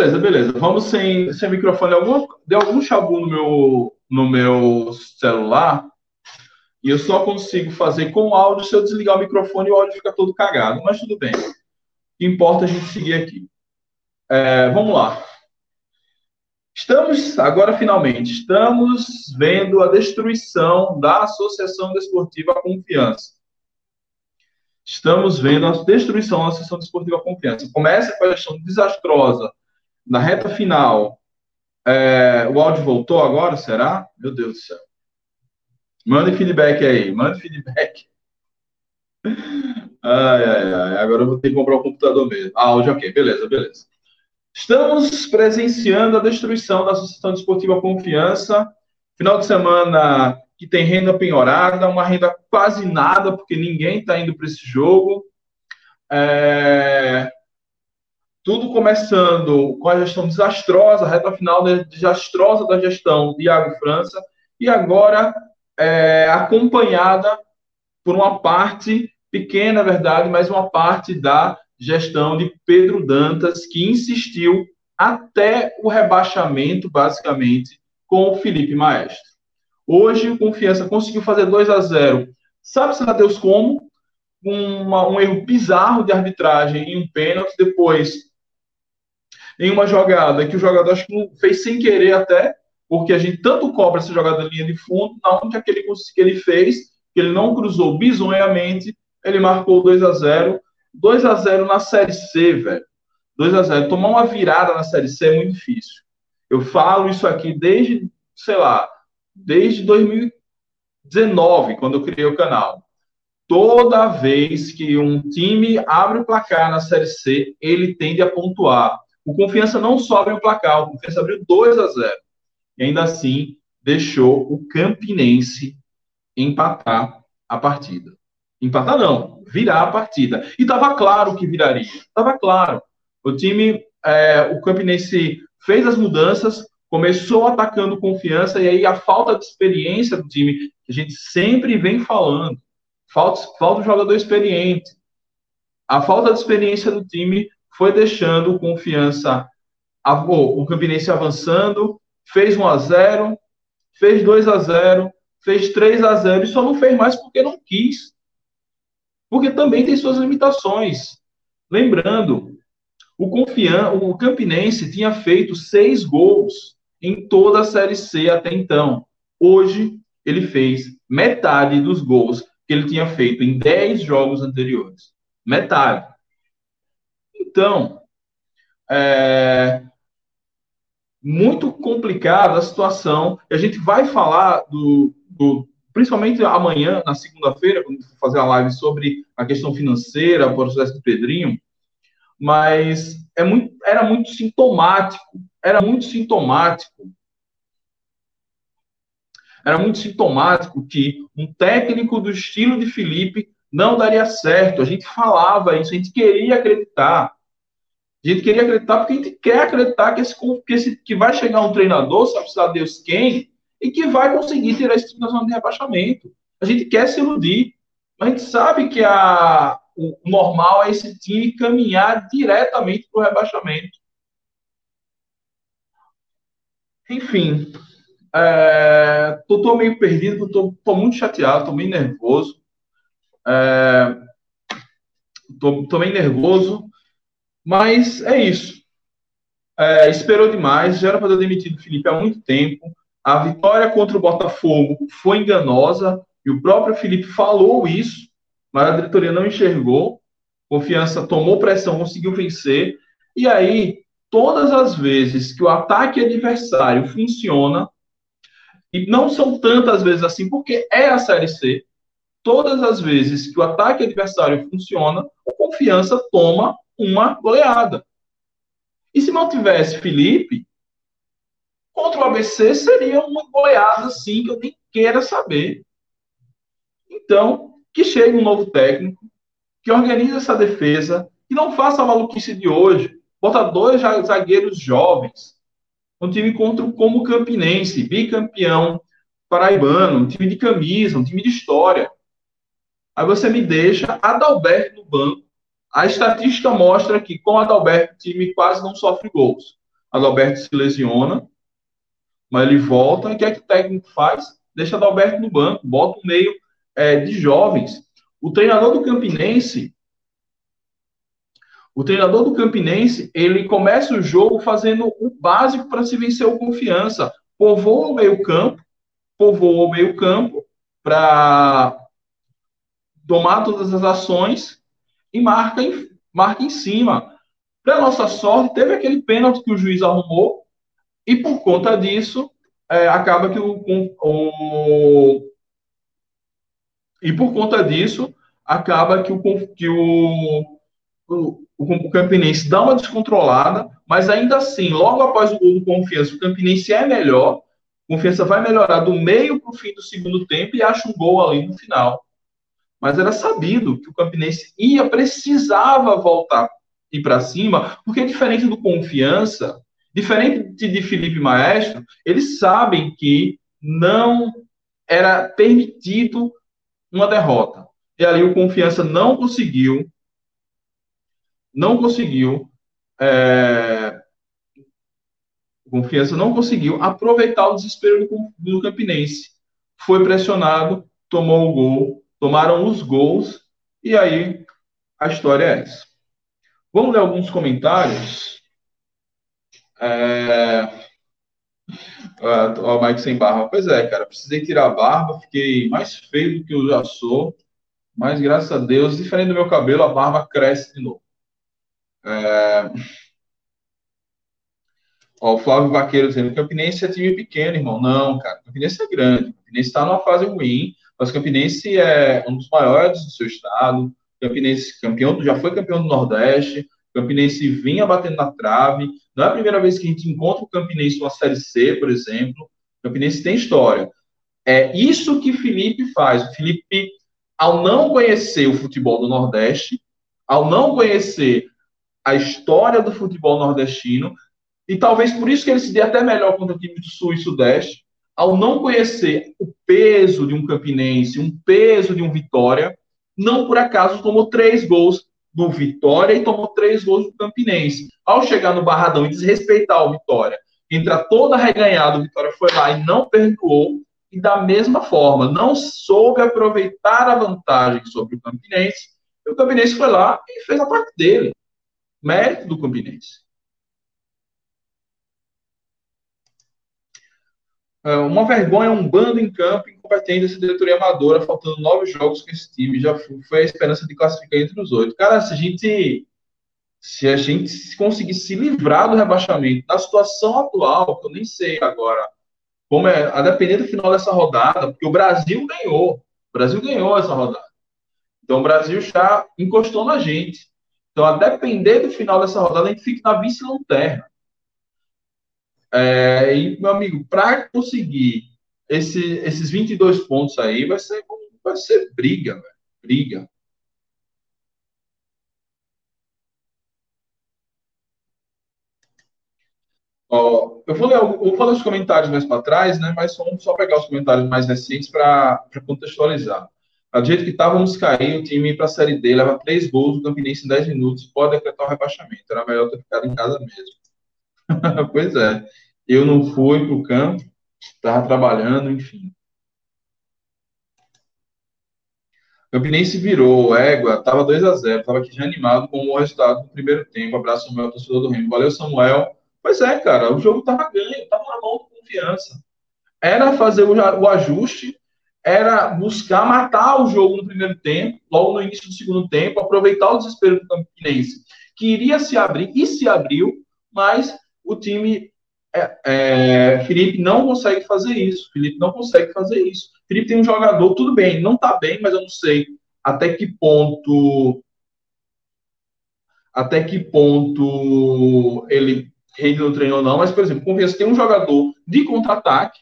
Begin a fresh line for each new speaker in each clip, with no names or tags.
Beleza, beleza. Vamos sem, sem microfone. Algum, deu algum chabu no meu, no meu celular e eu só consigo fazer com áudio se eu desligar o microfone o áudio fica todo cagado. Mas tudo bem. Importa a gente seguir aqui. É, vamos lá. Estamos, agora finalmente, estamos vendo a destruição da Associação Desportiva Confiança. Estamos vendo a destruição da Associação Desportiva Confiança. Começa com a gestão desastrosa na reta final, é, o áudio voltou agora, será? Meu Deus do céu. Mande feedback aí, mande feedback. Ai, ai, ai. Agora eu vou ter que comprar o um computador mesmo. Ah, áudio, ok, beleza, beleza. Estamos presenciando a destruição da Associação Desportiva Confiança. Final de semana que tem renda penhorada, uma renda quase nada, porque ninguém está indo para esse jogo. É... Tudo começando com a gestão desastrosa, a reta final desastrosa da gestão de Iago França, e agora é, acompanhada por uma parte pequena, é verdade, mas uma parte da gestão de Pedro Dantas, que insistiu até o rebaixamento, basicamente, com o Felipe Maestro. Hoje, o Confiança conseguiu fazer 2 a 0 Sabe-se lá Deus como? Um erro bizarro de arbitragem em um pênalti, depois em uma jogada que o jogador acho que fez sem querer até, porque a gente tanto cobra essa jogada linha de fundo, na que ele, que ele fez, que ele não cruzou bizonhamente, ele marcou 2 a 0 2 a 0 na Série C, velho. 2 a 0 Tomar uma virada na Série C é muito difícil. Eu falo isso aqui desde, sei lá, desde 2019, quando eu criei o canal. Toda vez que um time abre o placar na Série C, ele tende a pontuar. O Confiança não só abriu o placar, o Confiança abriu 2 a 0. E ainda assim deixou o Campinense empatar a partida. Empatar não, virar a partida. E estava claro que viraria. Estava claro. O time, é, o Campinense fez as mudanças, começou atacando confiança, e aí a falta de experiência do time, que a gente sempre vem falando, falta, falta um jogador experiente. A falta de experiência do time foi deixando confiança, o Campinense avançando, fez 1 a 0 fez 2 a 0 fez 3 a 0 e só não fez mais porque não quis. Porque também tem suas limitações. Lembrando, o, Confian o Campinense tinha feito seis gols em toda a Série C até então. Hoje, ele fez metade dos gols que ele tinha feito em 10 jogos anteriores. Metade. Então, é muito complicada a situação. A gente vai falar do, do principalmente amanhã, na segunda-feira, quando for fazer a live sobre a questão financeira, o processo do Pedrinho, mas é muito, era muito sintomático, era muito sintomático, era muito sintomático que um técnico do estilo de Felipe não daria certo. A gente falava isso, a gente queria acreditar. A gente queria acreditar porque a gente quer acreditar que, esse, que, esse, que vai chegar um treinador, sabe precisar Deus quem, e que vai conseguir tirar esse time da zona de rebaixamento. A gente quer se iludir. Mas a gente sabe que a, o normal é esse time caminhar diretamente para o rebaixamento. Enfim, é, tô, tô, meio perdido, tô, tô muito chateado, tô meio nervoso. É, tô, tô meio nervoso, mas é isso. É, esperou demais, já era para ter demitido o Felipe há muito tempo. A vitória contra o Botafogo foi enganosa, e o próprio Felipe falou isso, mas a diretoria não enxergou. Confiança tomou pressão, conseguiu vencer. E aí, todas as vezes que o ataque adversário funciona, e não são tantas vezes assim, porque é a Série C, todas as vezes que o ataque adversário funciona, o Confiança toma uma goleada. E se não tivesse Felipe, Contra o ABC seria uma goiada assim que eu nem queira saber. Então, que chegue um novo técnico, que organize essa defesa, que não faça a maluquice de hoje. Bota dois zagueiros jovens. Um time contra o Como Campinense, bicampeão paraibano, um time de camisa, um time de história. Aí você me deixa Adalberto no banco. A estatística mostra que com Adalberto o time quase não sofre gols. Adalberto se lesiona, mas ele volta. E o que é que o técnico faz? Deixa Adalberto no banco, bota um meio é, de jovens. O treinador do Campinense, o treinador do Campinense, ele começa o jogo fazendo o básico para se vencer o confiança. Povoa o meio campo, povoa o meio campo para tomar todas as ações e marca em, marca em cima. Para nossa sorte, teve aquele pênalti que o juiz arrumou e por conta disso é, acaba que o, o, e por conta disso, acaba que o, que o, o, o Campinense dá uma descontrolada, mas ainda assim, logo após o gol do Confiança, o Campinense é melhor, Confiança vai melhorar do meio para o fim do segundo tempo e acha um gol ali no final. Mas era sabido que o Campinense ia, precisava voltar e para cima, porque diferente do Confiança, diferente de Felipe Maestro, eles sabem que não era permitido uma derrota. E ali o Confiança não conseguiu, não conseguiu, é, Confiança não conseguiu aproveitar o desespero do, do Campinense. Foi pressionado, tomou o gol, tomaram os gols, e aí a história é essa. Vamos ler alguns comentários. É... Ah, ó, o Mike sem barba. Pois é, cara, precisei tirar a barba, fiquei mais feio do que eu já sou, mas graças a Deus, diferente do meu cabelo, a barba cresce de novo. É... Ó, o Flávio Vaqueiro dizendo: Campinense é time pequeno, irmão. Não, cara, Campinense é grande. Campinense está numa fase ruim, mas Campinense é um dos maiores do seu estado. Campinense campeão, já foi campeão do Nordeste. Campinense vinha batendo na trave. Não é a primeira vez que a gente encontra o Campinense numa Série C, por exemplo. Campinense tem história. É isso que Felipe faz. O Felipe, ao não conhecer o futebol do Nordeste, ao não conhecer a história do futebol nordestino, e talvez por isso que ele se dê até melhor contra o time do Sul e Sudeste, ao não conhecer o peso de um Campinense, um peso de um Vitória, não por acaso tomou três gols do Vitória e tomou três gols do Campinense. Ao chegar no Barradão e desrespeitar o Vitória, entra toda reganhada, o Vitória foi lá e não perdoou, e da mesma forma, não soube aproveitar a vantagem sobre o Campinense, e o Campinense foi lá e fez a parte dele. Mérito do Campinense. Uma vergonha, um bando em campo incompetente essa diretoria amadora, faltando nove jogos com esse time. Já foi a esperança de classificar entre os oito. Cara, se a gente se a gente conseguir se livrar do rebaixamento, da situação atual, que eu nem sei agora, como é, a depender do final dessa rodada, porque o Brasil ganhou. O Brasil ganhou essa rodada. Então o Brasil já encostou na gente. Então, a depender do final dessa rodada, a gente fica na vice-lanterna. É, e, meu amigo, para conseguir esse, esses 22 pontos aí, vai ser, vai ser briga, velho. Briga. Ó, eu vou ler, vou os comentários mais para trás, né? Mas vamos só pegar os comentários mais recentes para contextualizar. Do jeito que estávamos cair, o time para a Série D, leva três gols, o Campinense em 10 minutos, pode decretar o rebaixamento. Era melhor ter ficado em casa mesmo. pois é. Eu não fui para o campo, estava trabalhando, enfim. Campinense virou, égua, estava 2 a 0 estava aqui já animado com o resultado do primeiro tempo. Abraço, Samuel, torcedor do Remo. Valeu, Samuel. Pois é, cara, o jogo estava ganho, estava na mão com confiança. Era fazer o, o ajuste, era buscar matar o jogo no primeiro tempo, logo no início do segundo tempo, aproveitar o desespero do Campinense, que iria se abrir e se abriu, mas o time é, é, Felipe não consegue fazer isso. Felipe não consegue fazer isso. Felipe tem um jogador, tudo bem, não está bem, mas eu não sei até que ponto até que ponto ele rende no treino ou não, mas, por exemplo, Confiança tem um jogador de contra-ataque,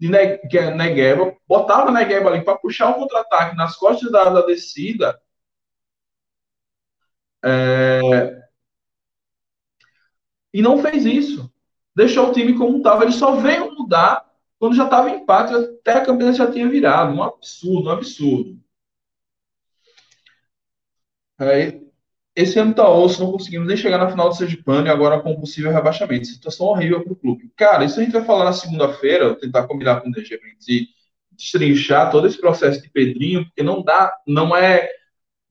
de é Negueba, botava Negueba ali para puxar o contra-ataque nas costas da, da descida. É... E não fez isso. Deixou o time como estava. Ele só veio mudar quando já estava empate, até a campanha já tinha virado. Um absurdo, um absurdo. Aí, esse ano tá osso, não conseguimos nem chegar na final do Sergipano e agora com possível rebaixamento. Situação horrível para o clube. Cara, isso a gente vai falar na segunda-feira, tentar combinar com o DG para destrinchar todo esse processo de Pedrinho, porque não dá, não é,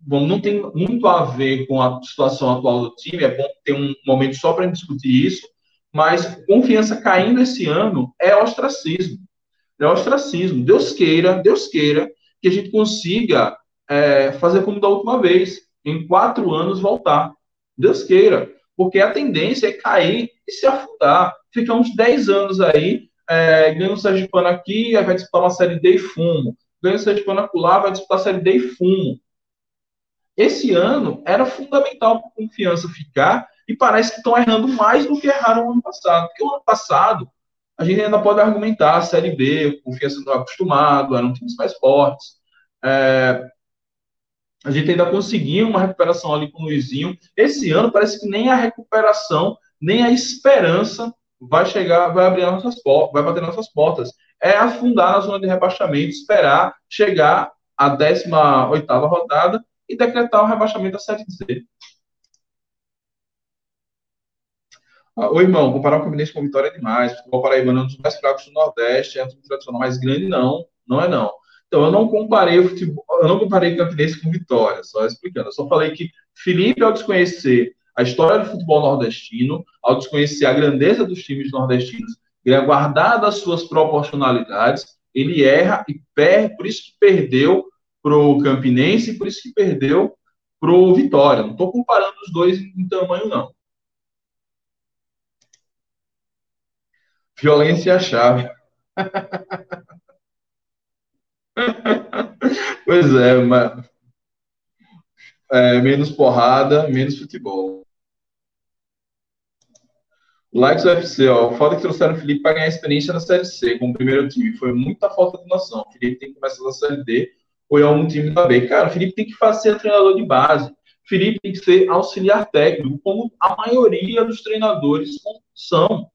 bom, não tem muito a ver com a situação atual do time, é bom ter um momento só para discutir isso, mas confiança caindo esse ano é ostracismo. É ostracismo. Deus queira, Deus queira que a gente consiga é, fazer como da última vez, em quatro anos voltar. Deus queira. Porque a tendência é cair e se afundar. Ficar uns 10 anos aí, é, ganha o Sergipano aqui, aí vai disputar uma série D e fumo. Ganha o Sergipano acolá, vai disputar a série D e fumo. Esse ano era fundamental para a confiança ficar e parece que estão errando mais do que erraram no ano passado. Porque o ano passado, a gente ainda pode argumentar a Série B, confiança não acostumado, eram times mais fortes. É, a gente ainda conseguiu uma recuperação ali com o Luizinho. Esse ano parece que nem a recuperação, nem a esperança vai chegar, vai abrir nossas portas, vai bater nossas portas. É afundar na zona de rebaixamento, esperar chegar à 18 rodada e decretar o rebaixamento da Série D. Ah, ô, irmão, comparar o Campinense com Vitória é demais. O futebol paraibano é um dos mais fracos do Nordeste, é um time tradicional mais grande, não. Não é não. Então, eu não comparei o futebol, eu não comparei Campinense com Vitória, só explicando. Eu só falei que Felipe, ao desconhecer a história do futebol nordestino, ao desconhecer a grandeza dos times nordestinos, guardar as suas proporcionalidades, ele erra e perde, por isso perdeu para o Campinense por isso que perdeu para o Vitória. Não estou comparando os dois em tamanho, não. Violência é a chave. pois é, mas é, menos porrada, menos futebol. Likes UFC, ó. Foda que trouxeram o Felipe para ganhar experiência na Série C com o primeiro time. Foi muita falta de noção. O Felipe tem que começar na Série D ou em algum time da. Cara, o Felipe tem que fazer treinador de base. O Felipe tem que ser auxiliar técnico, como a maioria dos treinadores são.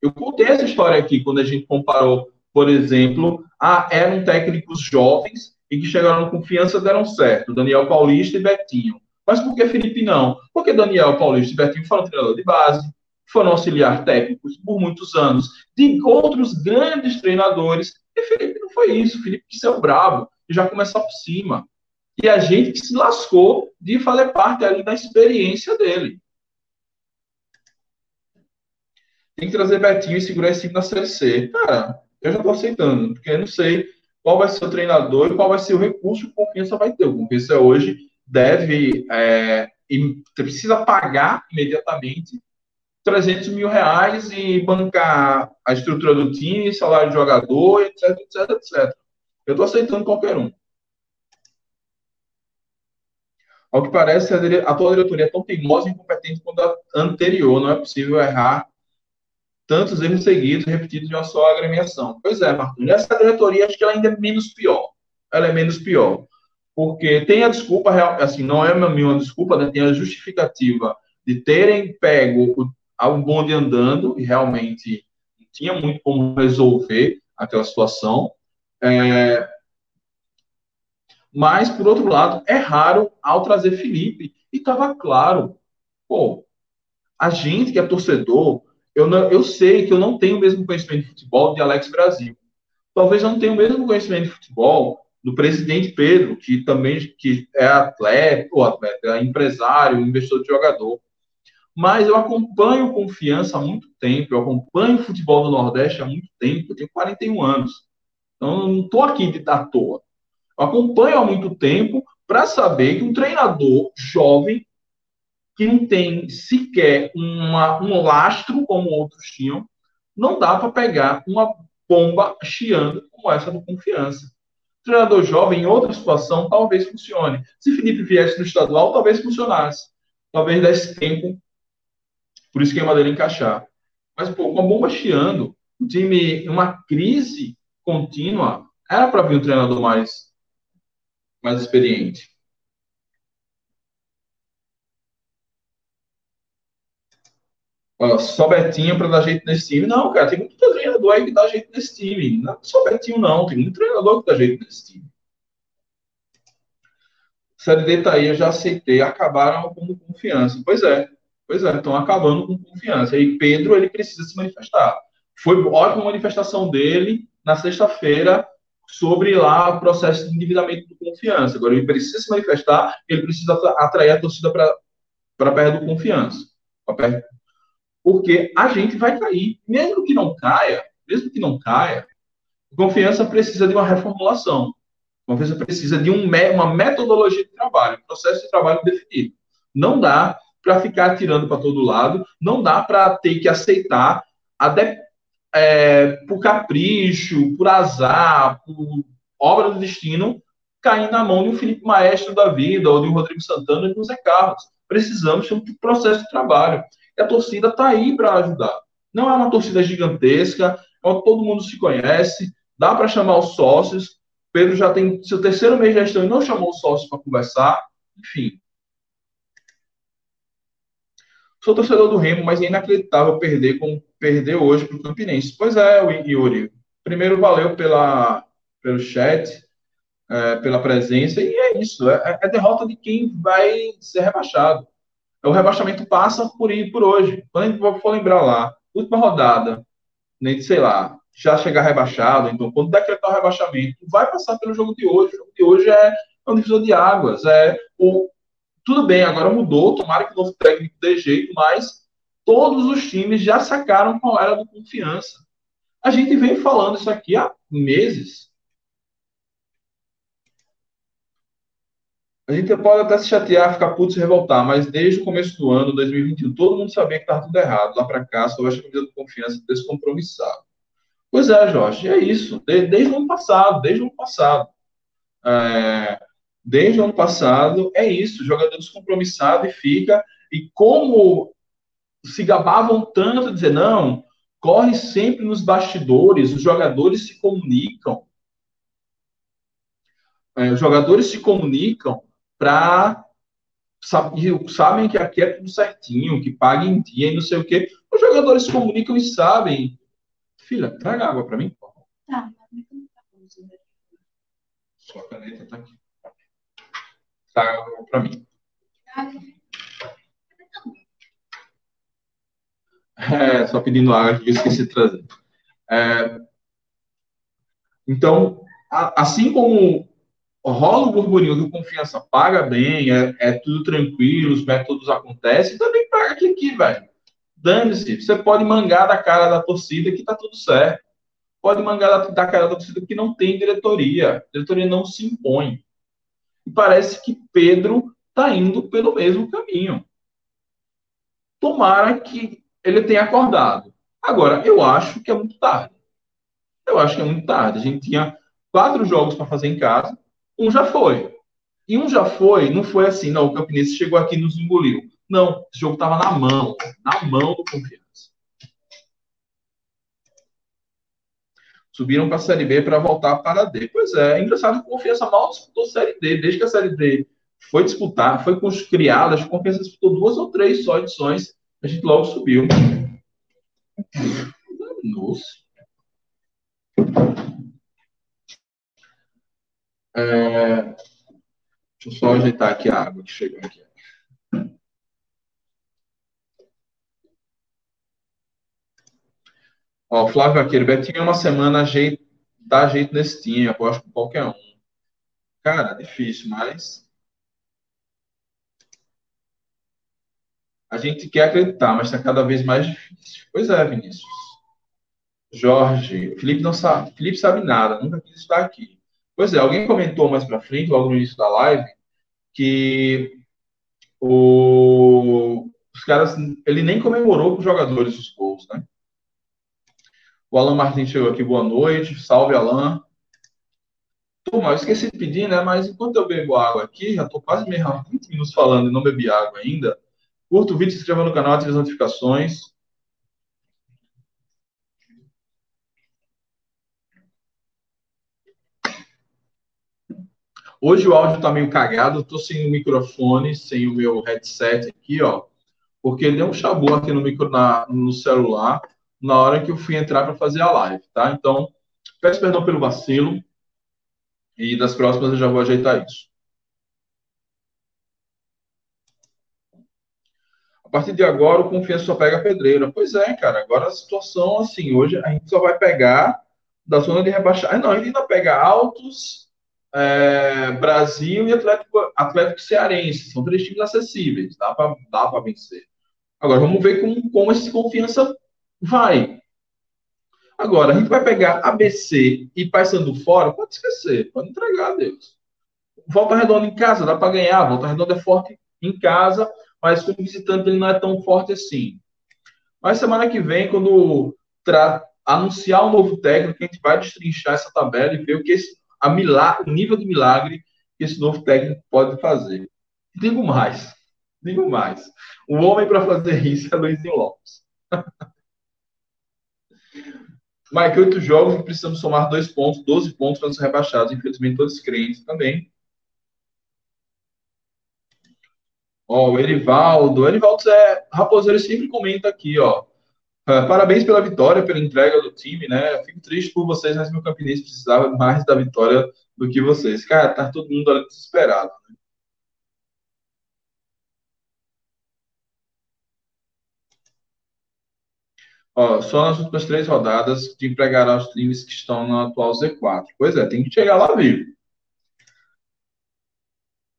Eu contei essa história aqui quando a gente comparou, por exemplo, a, eram técnicos jovens e que chegaram com confiança deram certo, Daniel Paulista e Betinho. Mas por que Felipe não? Porque Daniel Paulista e Betinho foram treinador de base, foram auxiliar técnicos por muitos anos, de outros grandes treinadores, e Felipe não foi isso. Felipe quis ser o brabo e já começar por cima. E a gente que se lascou de fazer parte ali da experiência dele. tem que trazer Betinho e segurar esse time na Série C. Cara, eu já tô aceitando, porque eu não sei qual vai ser o treinador e qual vai ser o recurso que o Confiança vai ter. O Confiança hoje deve é, e precisa pagar imediatamente 300 mil reais e bancar a estrutura do time, salário de jogador, etc, etc, etc. Eu estou aceitando qualquer um. Ao que parece, a atual diretoria é tão teimosa e incompetente quanto a anterior. Não é possível errar tantos erros seguidos, repetidos de uma só agremiação. Pois é, Marcos, essa diretoria acho que ela ainda é menos pior. Ela é menos pior. Porque tem a desculpa, assim, não é uma desculpa, né? tem a justificativa de terem pego o, o bonde andando, e realmente não tinha muito como resolver aquela situação. É, mas, por outro lado, erraram ao trazer Felipe. E estava claro, pô, a gente que é torcedor, eu, não, eu sei que eu não tenho o mesmo conhecimento de futebol de Alex Brasil. Talvez eu não tenha o mesmo conhecimento de futebol do presidente Pedro, que também que é atleta, ou atleta, é empresário, investidor de jogador. Mas eu acompanho confiança há muito tempo, eu acompanho o futebol do Nordeste há muito tempo, eu tenho 41 anos. Então, eu não estou aqui de à toa. Eu acompanho há muito tempo para saber que um treinador jovem que não tem sequer uma, um lastro como outros tinham, não dá para pegar uma bomba chiando como essa do Confiança. Treinador jovem, em outra situação, talvez funcione. Se Felipe viesse no estadual, talvez funcionasse. Talvez desse tempo Por isso que é madeira encaixar. Mas, pô, com a bomba chiando, o time, uma crise contínua, era para vir um treinador mais, mais experiente. Ó, só Betinho para dar jeito nesse time. Não, cara, tem muito treinador aí que dá jeito nesse time. Não é só Betinho, não. Tem muito treinador que dá jeito nesse time. Série D tá aí, eu já aceitei. Acabaram com confiança. Pois é. Pois é, estão acabando com confiança. E Pedro, ele precisa se manifestar. Foi ótima manifestação dele na sexta-feira sobre lá o processo de endividamento de confiança. Agora, ele precisa se manifestar, ele precisa atrair a torcida para perto do confiança. Porque a gente vai cair. Mesmo que não caia, mesmo que não caia, confiança precisa de uma reformulação. Confiança precisa de um, uma metodologia de trabalho, um processo de trabalho definido. Não dá para ficar atirando para todo lado, não dá para ter que aceitar, até é, por capricho, por azar, por obra do destino, cair na mão de um Felipe Maestro da vida, ou de um Rodrigo Santana ou de um Zé Carlos. Precisamos de um processo de trabalho. E a torcida está aí para ajudar. Não é uma torcida gigantesca, é todo mundo se conhece, dá para chamar os sócios. Pedro já tem seu terceiro mês de gestão e não chamou os sócios para conversar. Enfim, Sou torcedor do Remo, mas é inacreditável perder como perder hoje para o Campinense. Pois é, Yuri. Primeiro, valeu pela, pelo chat, é, pela presença, e é isso. É, é, derrota de quem vai ser rebaixado. O rebaixamento passa por ir por hoje. Quando a gente for lembrar lá, última rodada, nem sei lá, já chegar rebaixado, então quando decretar o rebaixamento, vai passar pelo jogo de hoje. O jogo de hoje é um divisor de águas. É o, tudo bem, agora mudou, tomara que o novo técnico dê jeito, mas todos os times já sacaram qual era do confiança. A gente vem falando isso aqui há meses. A gente pode até se chatear, ficar puto se revoltar, mas desde o começo do ano, 2021, todo mundo sabia que estava tudo errado. Lá para cá, só acho que de confiança descompromissado. Pois é, Jorge, é isso. Desde, o ano passado, desde o ano passado. É, desde o ano passado, é isso, jogador descompromissado e fica, e como se gabavam tanto, dizer, não, corre sempre nos bastidores, os jogadores se comunicam, é, os jogadores se comunicam para sabem que aqui é tudo certinho, que paga em dia e não sei o quê. Os jogadores se comunicam e sabem. Filha, traga água para mim. Tá, Sua caneta tá aqui tá para mim. É, só pedindo água que eu esqueci de trazer. É, então, a, assim como rola o burburinho que o confiança paga bem, é, é, tudo tranquilo, os métodos acontecem, também paga aqui, aqui velho. Dane-se, você pode mangar da cara da torcida que tá tudo certo. Pode mangar da, da cara da torcida que não tem diretoria. A diretoria não se impõe. E parece que Pedro está indo pelo mesmo caminho. Tomara que ele tenha acordado. Agora, eu acho que é muito tarde. Eu acho que é muito tarde. A gente tinha quatro jogos para fazer em casa. Um já foi. E um já foi, não foi assim, não, o Campinense chegou aqui e nos engoliu. Não, esse jogo estava na mão, na mão do Confiança. Subiram para a Série B para voltar para a D. Pois é, é engraçado que Confiança mal disputou Série D. Desde que a Série D foi disputar, foi criada, a Confiança disputou duas ou três só edições, a gente logo subiu. Nossa. É, deixa eu só ajeitar aqui a água que chegou aqui. Ó, Flávio Aquele, Betinho uma semana jeito, dá jeito nesse time, aposto com qualquer um. Cara, difícil, mas. A gente quer acreditar, mas está cada vez mais difícil. Pois é, Vinícius. Jorge, Felipe não sabe, Felipe sabe nada, nunca quis estar aqui. Pois é, alguém comentou mais para frente, logo no início da live, que o, os caras, ele nem comemorou com os jogadores os gols, né? O Alan Martins chegou aqui, boa noite. Salve, Alan. Turma, eu esqueci de pedir, né? Mas enquanto eu bebo água aqui, já estou quase meio 20 minutos falando e não bebi água ainda. Curta o vídeo, se inscreva no canal, ative as notificações. Hoje o áudio tá meio cagado, eu tô sem o microfone, sem o meu headset aqui, ó, porque deu um chabu aqui no micro na, no celular na hora que eu fui entrar para fazer a live, tá? Então, peço perdão pelo vacilo e das próximas eu já vou ajeitar isso. A partir de agora, o confiança só pega pedreira. Pois é, cara. Agora a situação, assim, hoje a gente só vai pegar da zona de rebaixar. Não, a gente ainda pega altos é, Brasil e Atlético, Atlético Cearense. São três times acessíveis, dá para vencer. Agora, vamos ver como, como esse confiança vai. Agora, a gente vai pegar ABC e Paysandu fora, pode esquecer, pode entregar a Deus. Volta Redonda em casa, dá para ganhar. Volta Redonda é forte em casa, mas como visitante ele não é tão forte assim. Mas semana que vem, quando anunciar um novo técnico, a gente vai destrinchar essa tabela e ver o que esse a milagre, o nível de milagre que esse novo técnico pode fazer. Digo mais, digo mais. O homem para fazer isso é Luizinho Lopes. Mike, oito jogos e precisamos somar dois pontos, 12 pontos para ser rebaixados. Infelizmente, todos crentes também. Ó, o Erivaldo. O Erivaldo é Raposeiro sempre comenta aqui, ó. Uh, parabéns pela vitória, pela entrega do time, né? Fico triste por vocês, mas meu campinense precisava mais da vitória do que vocês. Cara, tá todo mundo desesperado. Né? Ó, só nas últimas três rodadas de empregará os times que estão no atual Z4. Pois é, tem que chegar lá vivo.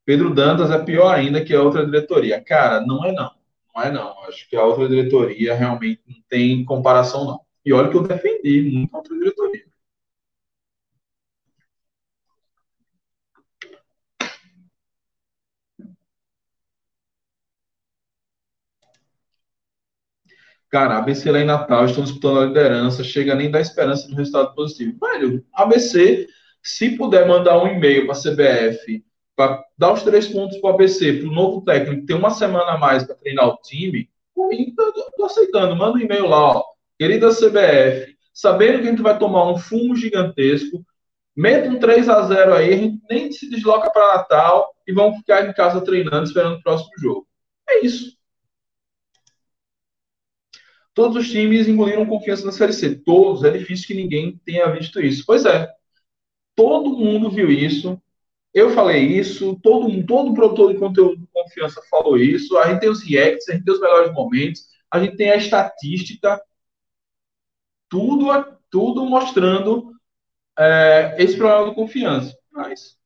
Pedro Dantas é pior ainda que a outra diretoria. Cara, não é não. Não é, não. Acho que a outra diretoria realmente não tem comparação, não. E olha que eu defendi muito a outra diretoria. Cara, ABC lá em Natal estão disputando a liderança, chega nem da esperança de um resultado positivo. Velho, ABC, se puder mandar um e-mail para a CBF para dar os três pontos para o ABC, para o novo técnico ter uma semana a mais para treinar o time, por mim, estou aceitando. Manda um e-mail lá, ó. Querida CBF, sabendo que a gente vai tomar um fumo gigantesco, meta um 3 a 0 aí, a gente nem se desloca para Natal e vamos ficar em casa treinando, esperando o próximo jogo. É isso. Todos os times engoliram confiança na Série C. Todos. É difícil que ninguém tenha visto isso. Pois é. Todo mundo viu isso. Eu falei isso, todo, todo produtor de conteúdo de confiança falou isso. A gente tem os reacts, a gente tem os melhores momentos, a gente tem a estatística, tudo, tudo mostrando é, esse problema de confiança. Mas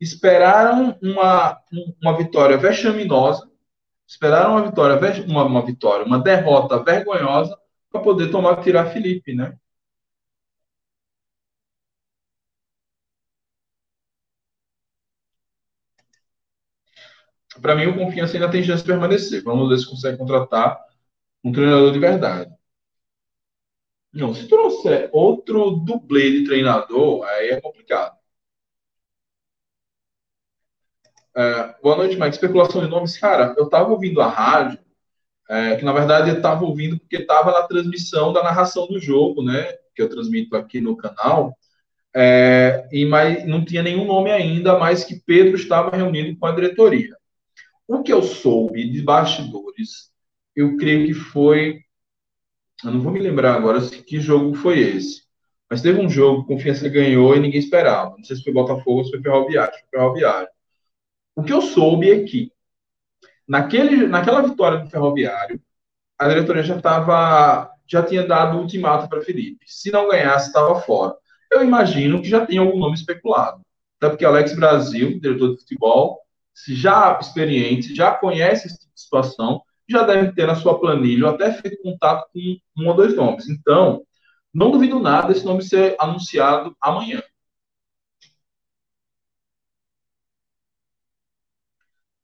esperaram uma, uma vitória vexaminosa, esperaram uma vitória, uma, uma vitória, uma derrota vergonhosa para poder tomar tirar Felipe, né? para mim, o Confiança ainda tem chance de permanecer. Vamos ver se consegue contratar um treinador de verdade. Não, se trouxer outro dublê de treinador, aí é complicado. É, boa noite, Mike. Especulação de nomes. Cara, eu estava ouvindo a rádio, é, que na verdade eu estava ouvindo porque estava na transmissão da narração do jogo, né? Que eu transmito aqui no canal. É, e mas não tinha nenhum nome ainda, mas que Pedro estava reunido com a diretoria. O que eu soube de bastidores, eu creio que foi. Eu não vou me lembrar agora que jogo foi esse. Mas teve um jogo que Confiança ganhou e ninguém esperava. Não sei se foi Botafogo ou se foi Ferroviário. Foi Ferroviário. O que eu soube é que, naquele, naquela vitória do Ferroviário, a diretoria já. Já tinha dado o ultimato para Felipe. Se não ganhasse, estava fora. Eu imagino que já tem algum nome especulado. Até porque Alex Brasil, diretor de futebol, já experiente, já conhece essa tipo situação, já deve ter na sua planilha ou até feito contato com um ou dois nomes. Então, não duvido nada desse nome ser anunciado amanhã.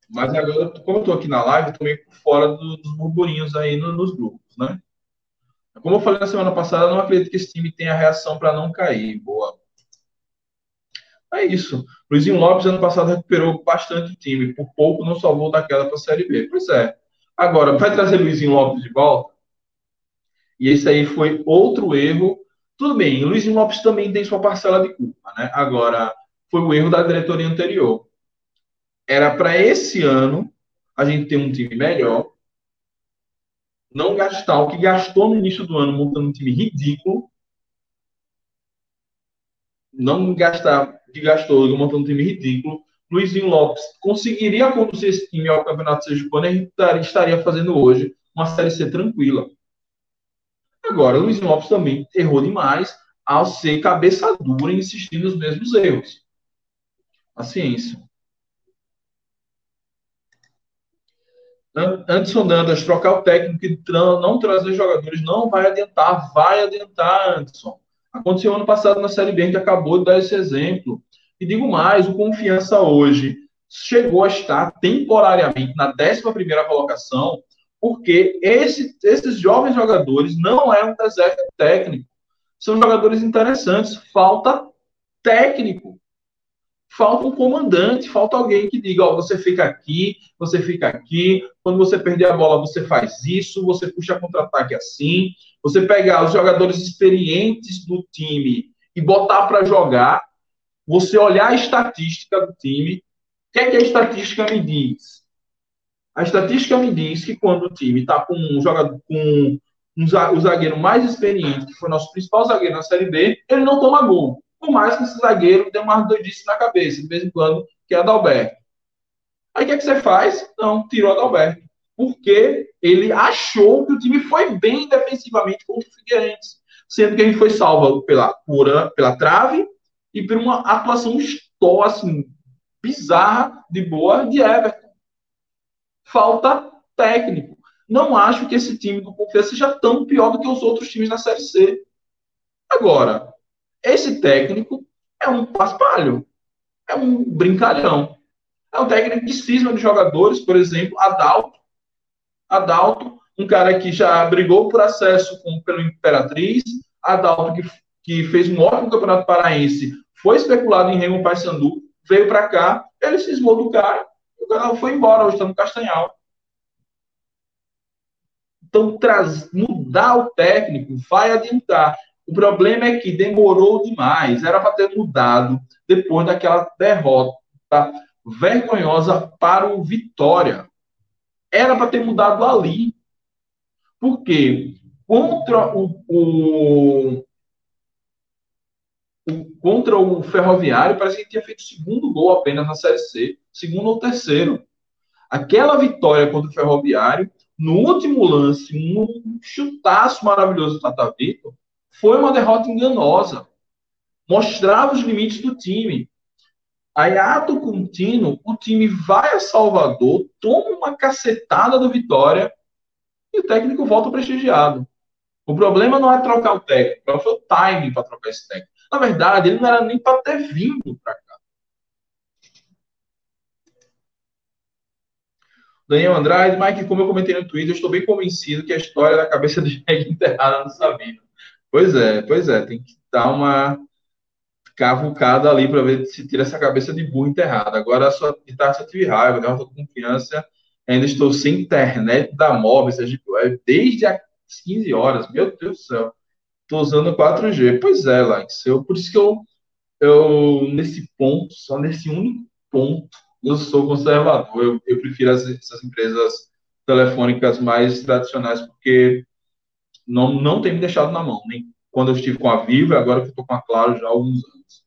Mas agora, como eu estou aqui na live, estou meio fora do, dos burburinhos aí no, nos grupos, né? Como eu falei na semana passada, não acredito que esse time tenha reação para não cair. Boa. É isso. Luizinho Lopes, ano passado, recuperou bastante o time. Por pouco não salvou da queda para a Série B. Pois é. Agora, vai trazer Luizinho Lopes de volta? E esse aí foi outro erro. Tudo bem, Luizinho Lopes também tem sua parcela de culpa, né? Agora, foi o erro da diretoria anterior. Era para esse ano a gente ter um time melhor, não gastar o que gastou no início do ano montando um time ridículo, não gastar o que gastou montando um time ridículo. Luizinho Lopes conseguiria conduzir esse time ao Campeonato Sergipano e estaria fazendo hoje uma Série C tranquila. Agora, Luizinho Lopes também errou demais ao ser cabeça dura e insistir nos mesmos erros. A Anderson Dantas, trocar o técnico e não trazer jogadores não vai adiantar, vai adiantar, Anderson. Aconteceu ano passado na Série B, que acabou de dar esse exemplo. E digo mais, o Confiança hoje chegou a estar temporariamente na 11 colocação, porque esse, esses jovens jogadores não é um deserto técnico. São jogadores interessantes, falta técnico falta um comandante, falta alguém que diga, ó, você fica aqui, você fica aqui, quando você perder a bola, você faz isso, você puxa contra-ataque assim, você pegar os jogadores experientes do time e botar para jogar, você olhar a estatística do time, o que é que a estatística me diz? A estatística me diz que quando o time está com um jogador com um, o zagueiro mais experiente, que foi nosso principal zagueiro na Série B, ele não toma gol. Por mais que esse zagueiro tenha uma doidice na cabeça, de vez em quando, que é Adalberto. Aí o que, é que você faz? Não, tirou Adalberto. Porque ele achou que o time foi bem defensivamente contra o Figueirense. Sendo que a gente foi salvo pela, pura, pela trave e por uma atuação estou, assim, bizarra de boa de Everton. Falta técnico. Não acho que esse time do Confiança seja tão pior do que os outros times da Série C. Agora, esse técnico é um paspalho, é um brincalhão. É um técnico que cisma de jogadores, por exemplo, Adalto. Adalto, um cara que já brigou por acesso com, pelo Imperatriz. Adalto, que, que fez um ótimo campeonato paraense, foi especulado em Remo Paysandu, veio para cá, ele cismou do cara, o cara foi embora, hoje está no Castanhal. Então, traz, mudar o técnico vai adiantar. O problema é que demorou demais. Era para ter mudado depois daquela derrota vergonhosa para o Vitória. Era para ter mudado ali. Porque contra o, o, o, contra o Ferroviário, parece que tinha feito o segundo gol apenas na Série C, segundo ou terceiro. Aquela vitória contra o Ferroviário, no último lance, um chutaço maravilhoso do Tata Vitor, foi uma derrota enganosa. Mostrava os limites do time. Aí, ato contínuo, o time vai a Salvador, toma uma cacetada do Vitória e o técnico volta prestigiado. O problema não é trocar o técnico, foi o timing para trocar esse técnico. Na verdade, ele não era nem para ter vindo para cá. Daniel Andrade, Mike, como eu comentei no Twitter, eu estou bem convencido que a história da cabeça de Jack enterrada no Sabino. Pois é, pois é, tem que dar uma cavucada ali para ver se tira essa cabeça de burro enterrada. Agora só tá, só tive raiva, né? com confiança. Ainda estou sem internet da móvel, seja desde as 15 horas. Meu Deus do céu. Estou usando 4G. Pois é, Lax. Eu, por isso que eu, eu, nesse ponto, só nesse único ponto, eu sou conservador. Eu, eu prefiro as, essas empresas telefônicas mais tradicionais, porque não, não tem me deixado na mão, nem quando eu estive com a Vivo e agora que estou com a Claro já há alguns anos.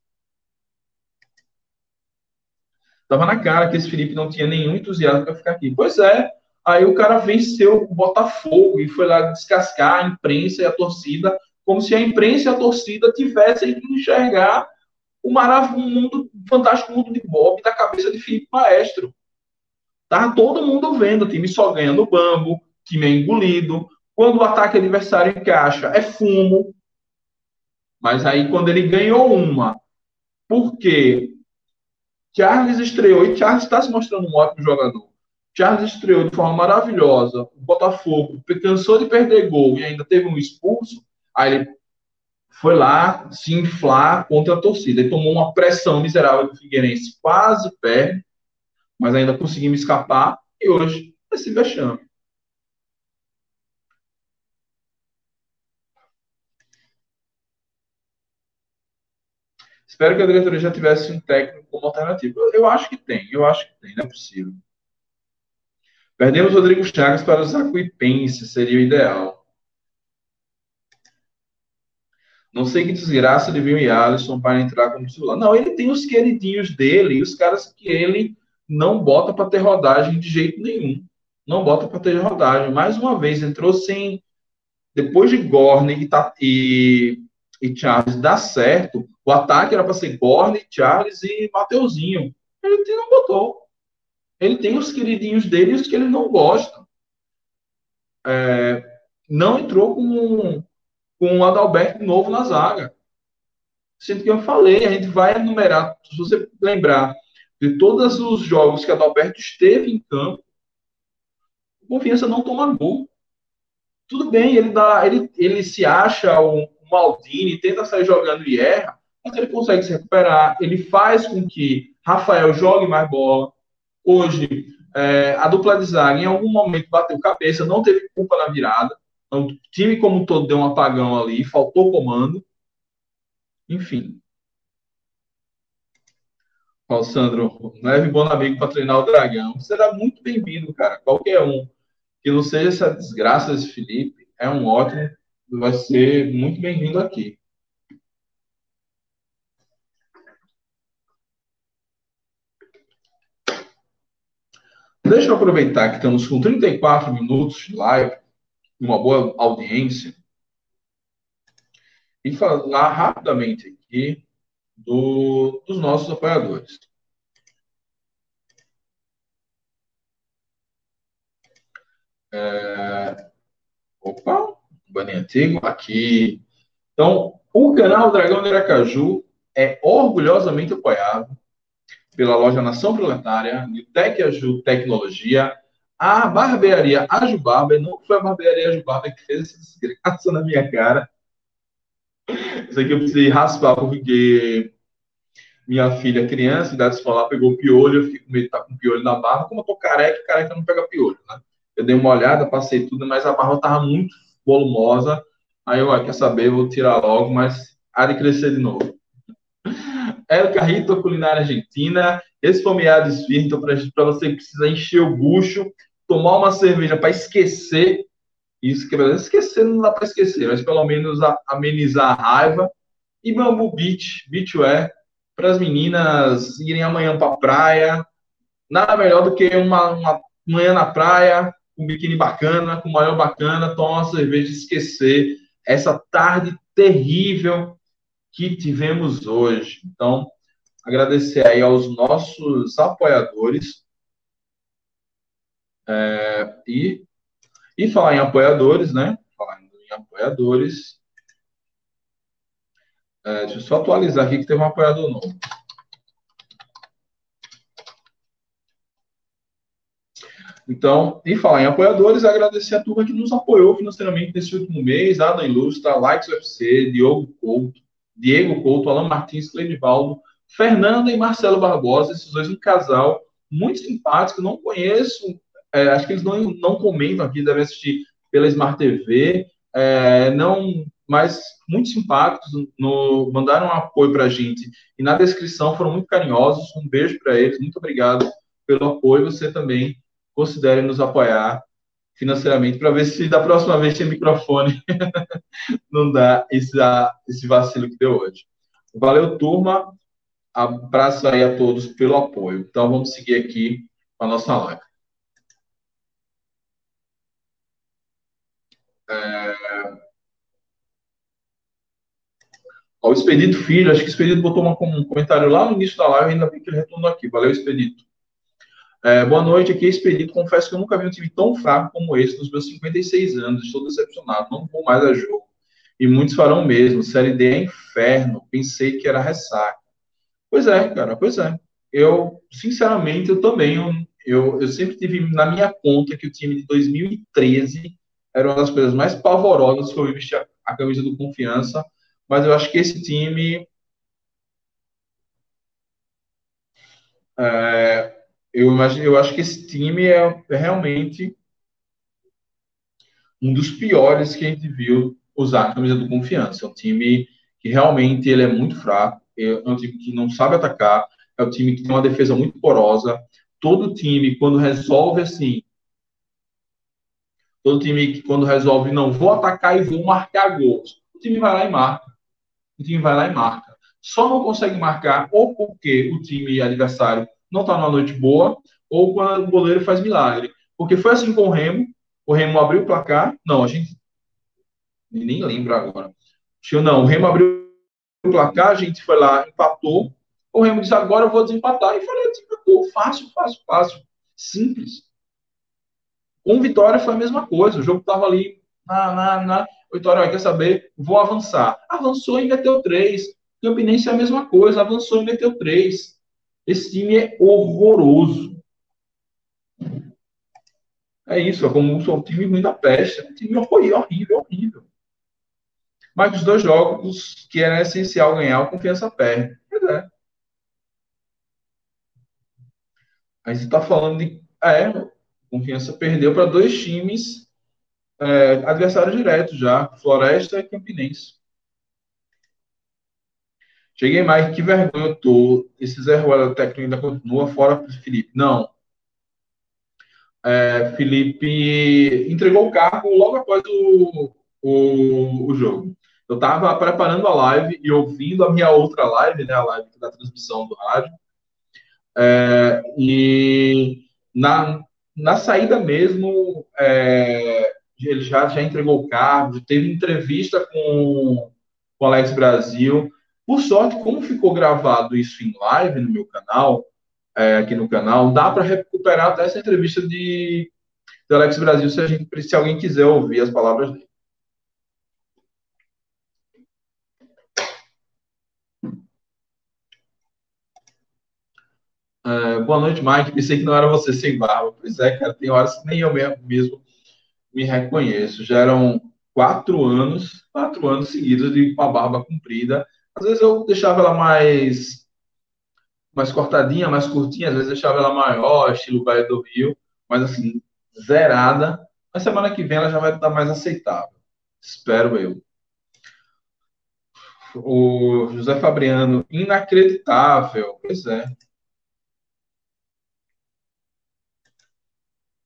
Tava na cara que esse Felipe não tinha nenhum entusiasmo para ficar aqui. Pois é, aí o cara venceu o Botafogo e foi lá descascar a imprensa e a torcida, como se a imprensa e a torcida tivessem que enxergar o maravilhoso mundo, fantástico mundo de Bob da cabeça de Felipe Maestro. Tá todo mundo vendo, o time só ganha no bambo, time é engolido, quando o ataque adversário encaixa, é fumo. Mas aí, quando ele ganhou uma, porque Charles estreou, e Charles está se mostrando um ótimo jogador. Charles estreou de forma maravilhosa. O Botafogo cansou de perder gol e ainda teve um expulso. Aí ele foi lá se inflar contra a torcida. Ele tomou uma pressão miserável do Figueirense, quase perde, mas ainda conseguimos escapar. E hoje, esse vexame. Espero que a diretoria já tivesse um técnico como alternativa. Eu acho que tem, eu acho que tem, não é possível. Perdemos Rodrigo Chagas para o Zacuipense, seria o ideal. Não sei que desgraça de vir o Alisson para entrar como titular. Não, ele tem os queridinhos dele os caras que ele não bota para ter rodagem de jeito nenhum. Não bota para ter rodagem. Mais uma vez, entrou sem. Depois de Gorne e, e, e Charles dar certo, o ataque era para ser Gorne, Charles e Mateuzinho. Ele não botou. Ele tem os queridinhos dele e os que ele não gosta. É, não entrou com, com o Adalberto novo na zaga. Sendo que eu falei, a gente vai enumerar, se você lembrar de todos os jogos que Adalberto esteve em campo, confiança não toma gol. Tudo bem, ele dá, ele, ele se acha um Maldini, tenta sair jogando e erra, mas ele consegue se recuperar, ele faz com que Rafael jogue mais bola, Hoje, é, a dupla de zaga, em algum momento, bateu cabeça, não teve culpa na virada. Então, o time como um todo deu um apagão ali, faltou comando. Enfim. Paulo Sandro, leve bom amigo para treinar o Dragão. Será muito bem-vindo, cara. Qualquer um que não seja essa desgraça desse Felipe, é um ótimo, vai ser muito bem-vindo aqui. Deixa eu aproveitar que estamos com 34 minutos de live, uma boa audiência, e falar rapidamente aqui do, dos nossos apoiadores. É, opa, banner antigo, aqui. Então, o canal Dragão de Aracaju é orgulhosamente apoiado pela loja Nação Proletária, Newtec Aju Tecnologia, a barbearia Ajubarba, não foi a barbearia Ajubarba que fez essa desgraça na minha cara. Isso aqui eu precisei raspar porque minha filha, criança, idade escolar, pegou piolho, eu fiquei com medo de estar com piolho na barba. Como eu tô careca, careca não pega piolho, né? Eu dei uma olhada, passei tudo, mas a barba tava muito volumosa. Aí eu, ah, quer saber, vou tirar logo, mas há de crescer de novo. El Carrito Culinária Argentina, esfomeado esfirto para você que precisa encher o bucho, tomar uma cerveja para esquecer isso que é esquecer não dá para esquecer, mas pelo menos amenizar a raiva. E Bambu Beach, Beachwear, para as meninas irem amanhã para a praia. Nada melhor do que uma, uma manhã na praia, com um biquíni bacana, com maior bacana, tomar uma cerveja e esquecer essa tarde terrível que tivemos hoje. Então, agradecer aí aos nossos apoiadores. É, e, e falar em apoiadores, né? Falar em apoiadores. É, deixa eu só atualizar aqui que teve um apoiador novo. Então, e falar em apoiadores, agradecer a turma que nos apoiou financeiramente nesse último mês, Adam Ilustra, Likes UFC, Diogo Couto, Diego Couto, Alan Martins, Cleidivaldo, Fernanda e Marcelo Barbosa, esses dois um casal muito simpático, não conheço, é, acho que eles não, não comentam aqui, devem assistir pela Smart TV, é, não, mas muito simpáticos, no, mandaram um apoio para a gente. E na descrição foram muito carinhosos, um beijo para eles, muito obrigado pelo apoio, você também considere nos apoiar financeiramente para ver se da próxima vez tem microfone não dá esse, esse vacilo que deu hoje. Valeu, turma. Abraço aí a todos pelo apoio. Então, vamos seguir aqui a nossa live. É... o Expedito Filho, acho que o Expedito botou um comentário lá no início da live, ainda bem que ele retornou aqui. Valeu, Expedito. É, boa noite, aqui é Expedito. Confesso que eu nunca vi um time tão fraco como esse nos meus 56 anos. Estou decepcionado, não vou mais a jogo. E muitos farão mesmo. Série D é inferno. Pensei que era ressaca. Pois é, cara, pois é. Eu, sinceramente, eu também, eu, eu, sempre tive na minha conta que o time de 2013 era uma das coisas mais pavorosas que eu vi vestir a, a camisa do Confiança. Mas eu acho que esse time é, eu, imagino, eu acho que esse time é, é realmente um dos piores que a gente viu usar a camisa do Confiança. É um time que realmente ele é muito fraco. é um time que não sabe atacar, é um time que tem uma defesa muito porosa. Todo time, quando resolve assim, todo time que quando resolve, não, vou atacar e vou marcar gols, o time vai lá e marca. O time vai lá e marca. Só não consegue marcar ou porque o time adversário não está numa noite boa, ou quando o goleiro faz milagre. Porque foi assim com o Remo, o Remo abriu o placar, não, a gente nem lembro agora. Não, o Remo abriu o placar, a gente foi lá, empatou. O Remo disse, agora eu vou desempatar. E falei, desempatou, fácil, fácil, fácil. Simples. Com Vitória foi a mesma coisa. O jogo estava ali na, na, na. Vitória, quer saber? Vou avançar. Avançou e meteu três. Campinense é a mesma coisa. Avançou e meteu três. Esse time é horroroso. É isso, é como um time ruim da peste. Um time horrível, horrível. Mas os dois jogos que era essencial ganhar, o confiança perde. Pois é. Aí você está falando de. É, confiança perdeu para dois times é, adversários diretos já, Floresta e Campinense. Cheguei mais, que vergonha eu tô. Esse Zé Ruela técnico ainda continua fora Felipe. Não. É, Felipe entregou o cargo logo após o, o, o jogo eu estava preparando a live e ouvindo a minha outra live, né, a live da transmissão do rádio, é, e na, na saída mesmo, é, ele já, já entregou o cargo, teve entrevista com, com o Alex Brasil. Por sorte, como ficou gravado isso em live no meu canal, é, aqui no canal, dá para recuperar até essa entrevista de, de Alex Brasil se, gente, se alguém quiser ouvir as palavras dele. Uh, boa noite, Mike. Pensei que não era você sem barba. Pois é, cara, tem horas que nem eu mesmo me reconheço. Já eram quatro anos, quatro anos seguidos de com a barba comprida. Às vezes eu deixava ela mais mais cortadinha, mais curtinha, às vezes deixava ela maior, estilo Baía do Rio, mas assim, zerada. Na semana que vem ela já vai estar mais aceitável. Espero eu. O José Fabriano, inacreditável. Pois é.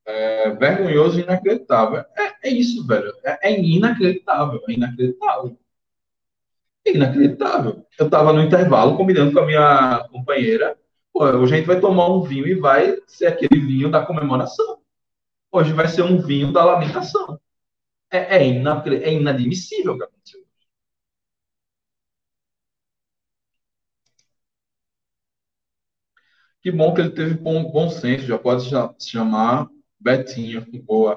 é, vergonhoso e inacreditável. É, é isso, velho. É, é, inacreditável. É inacreditável. Inacreditável. Eu tava no intervalo combinando com a minha companheira. Hoje a gente vai tomar um vinho e vai ser aquele vinho da comemoração. Hoje vai ser um vinho da lamentação. É, é, é inadmissível o que aconteceu. Que bom que ele teve bom, bom senso, já pode se chamar Betinho, boa.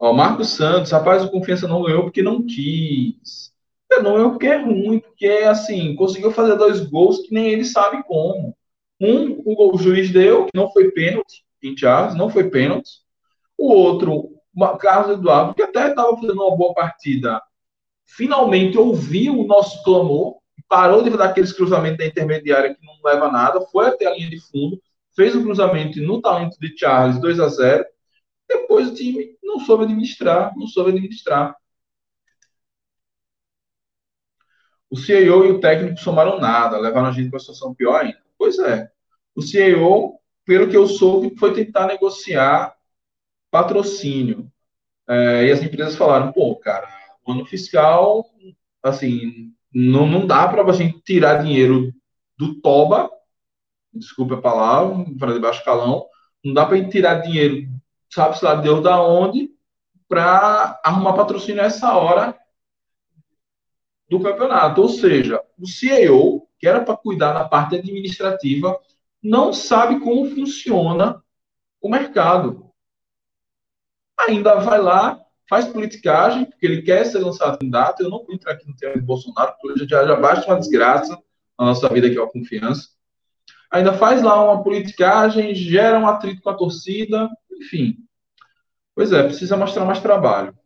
Ó, Marcos Santos, rapaz, o Confiança não ganhou porque não quis. Não ganhou porque é ruim, porque, assim, conseguiu fazer dois gols que nem ele sabe como. Um, o, juiz deu, que não foi pênalti em Charles, não foi pênalti. O outro, Carlos Eduardo, que até estava fazendo uma boa partida, finalmente ouviu o nosso clamor, parou de dar aqueles cruzamentos da intermediária que não leva nada, foi até a linha de fundo, fez o cruzamento no talento de Charles 2 a 0 depois o time não soube administrar, não soube administrar. O CEO e o técnico somaram nada, levaram a gente para uma situação pior ainda. Pois é. O CEO, pelo que eu soube, foi tentar negociar patrocínio. É, e as empresas falaram, pô, cara, o ano fiscal, assim, não, não dá para a gente tirar dinheiro do Toba desculpe a palavra, para de baixo calão, não dá para gente tirar dinheiro, sabe-se lá Deus da onde, para arrumar patrocínio essa hora do campeonato. Ou seja, o CEO, que era para cuidar da parte administrativa, não sabe como funciona o mercado. Ainda vai lá, faz politicagem, porque ele quer ser lançado candidato. Eu não vou entrar aqui no tema de Bolsonaro, porque já, já basta uma desgraça na nossa vida aqui, é a confiança ainda faz lá uma politicagem, gera um atrito com a torcida, enfim. Pois é, precisa mostrar mais trabalho.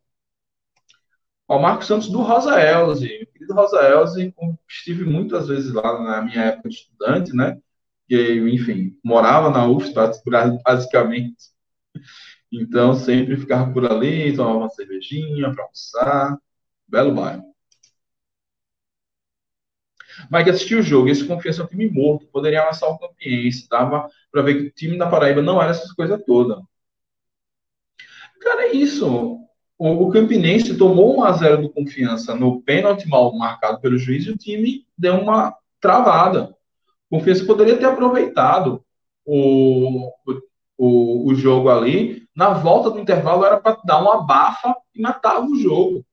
O Marcos Santos do Rosa Elze. O querido Rosa Elze, estive muitas vezes lá na minha época de estudante, né? Que, enfim, morava na UFS, basicamente. Então, sempre ficava por ali, tomava uma cervejinha para almoçar. Belo bairro. Mike assistiu o jogo, esse Confiança é um time morto, poderia amassar o Campiense, dava para ver que o time da Paraíba não era essas coisas todas. Cara, é isso. O, Campinense tomou 1 a 0 do Confiança no pênalti mal marcado pelo juiz e o time deu uma travada. O Confiança poderia ter aproveitado o, o, o jogo ali. Na volta do intervalo era para dar uma abafa e matava o jogo.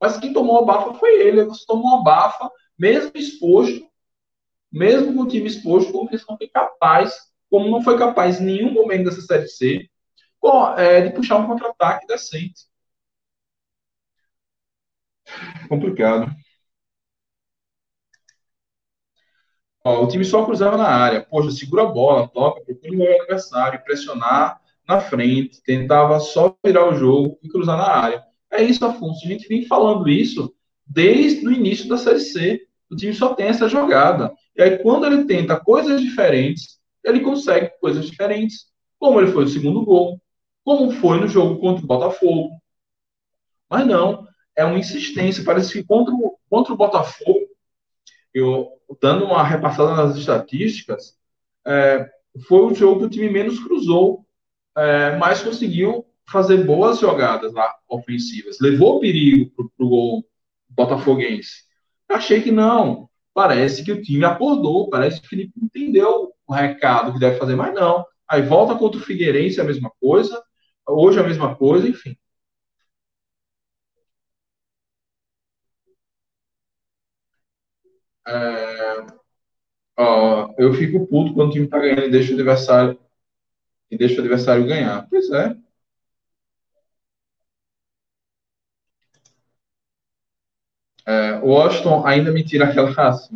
Mas quem tomou a abafa foi ele. Ele tomou a abafa, mesmo exposto, mesmo com o time exposto, o Confiança não foi capaz, como não foi capaz em nenhum momento dessa Série C, é, de puxar um contra-ataque decente. Complicado. Ó, o time só cruzava na área. Poxa, segura a bola, toca, procura o adversário, pressionar na frente, tentava só virar o jogo e cruzar na área. É isso, Afonso. A gente vem falando isso desde o início da Série C. O time só tem essa jogada. E aí, quando ele tenta coisas diferentes, ele consegue coisas diferentes. Como ele foi o segundo gol, como foi no jogo contra o Botafogo. Mas não, é uma insistência. Parece que contra o, contra o Botafogo, eu dando uma repassada nas estatísticas, é, foi o jogo que o time menos cruzou, é, mas conseguiu fazer boas jogadas lá, ofensivas. Levou perigo para o gol botafoguense. Achei que não. Parece que o time acordou, parece que o Felipe entendeu o recado que deve fazer, mas não. Aí volta contra o Figueirense, a mesma coisa. Hoje a mesma coisa, enfim. É, ó, eu fico puto quando o time tá ganhando e deixa o adversário e deixa o adversário ganhar. Pois é. é o Washington ainda me tira aquela raça.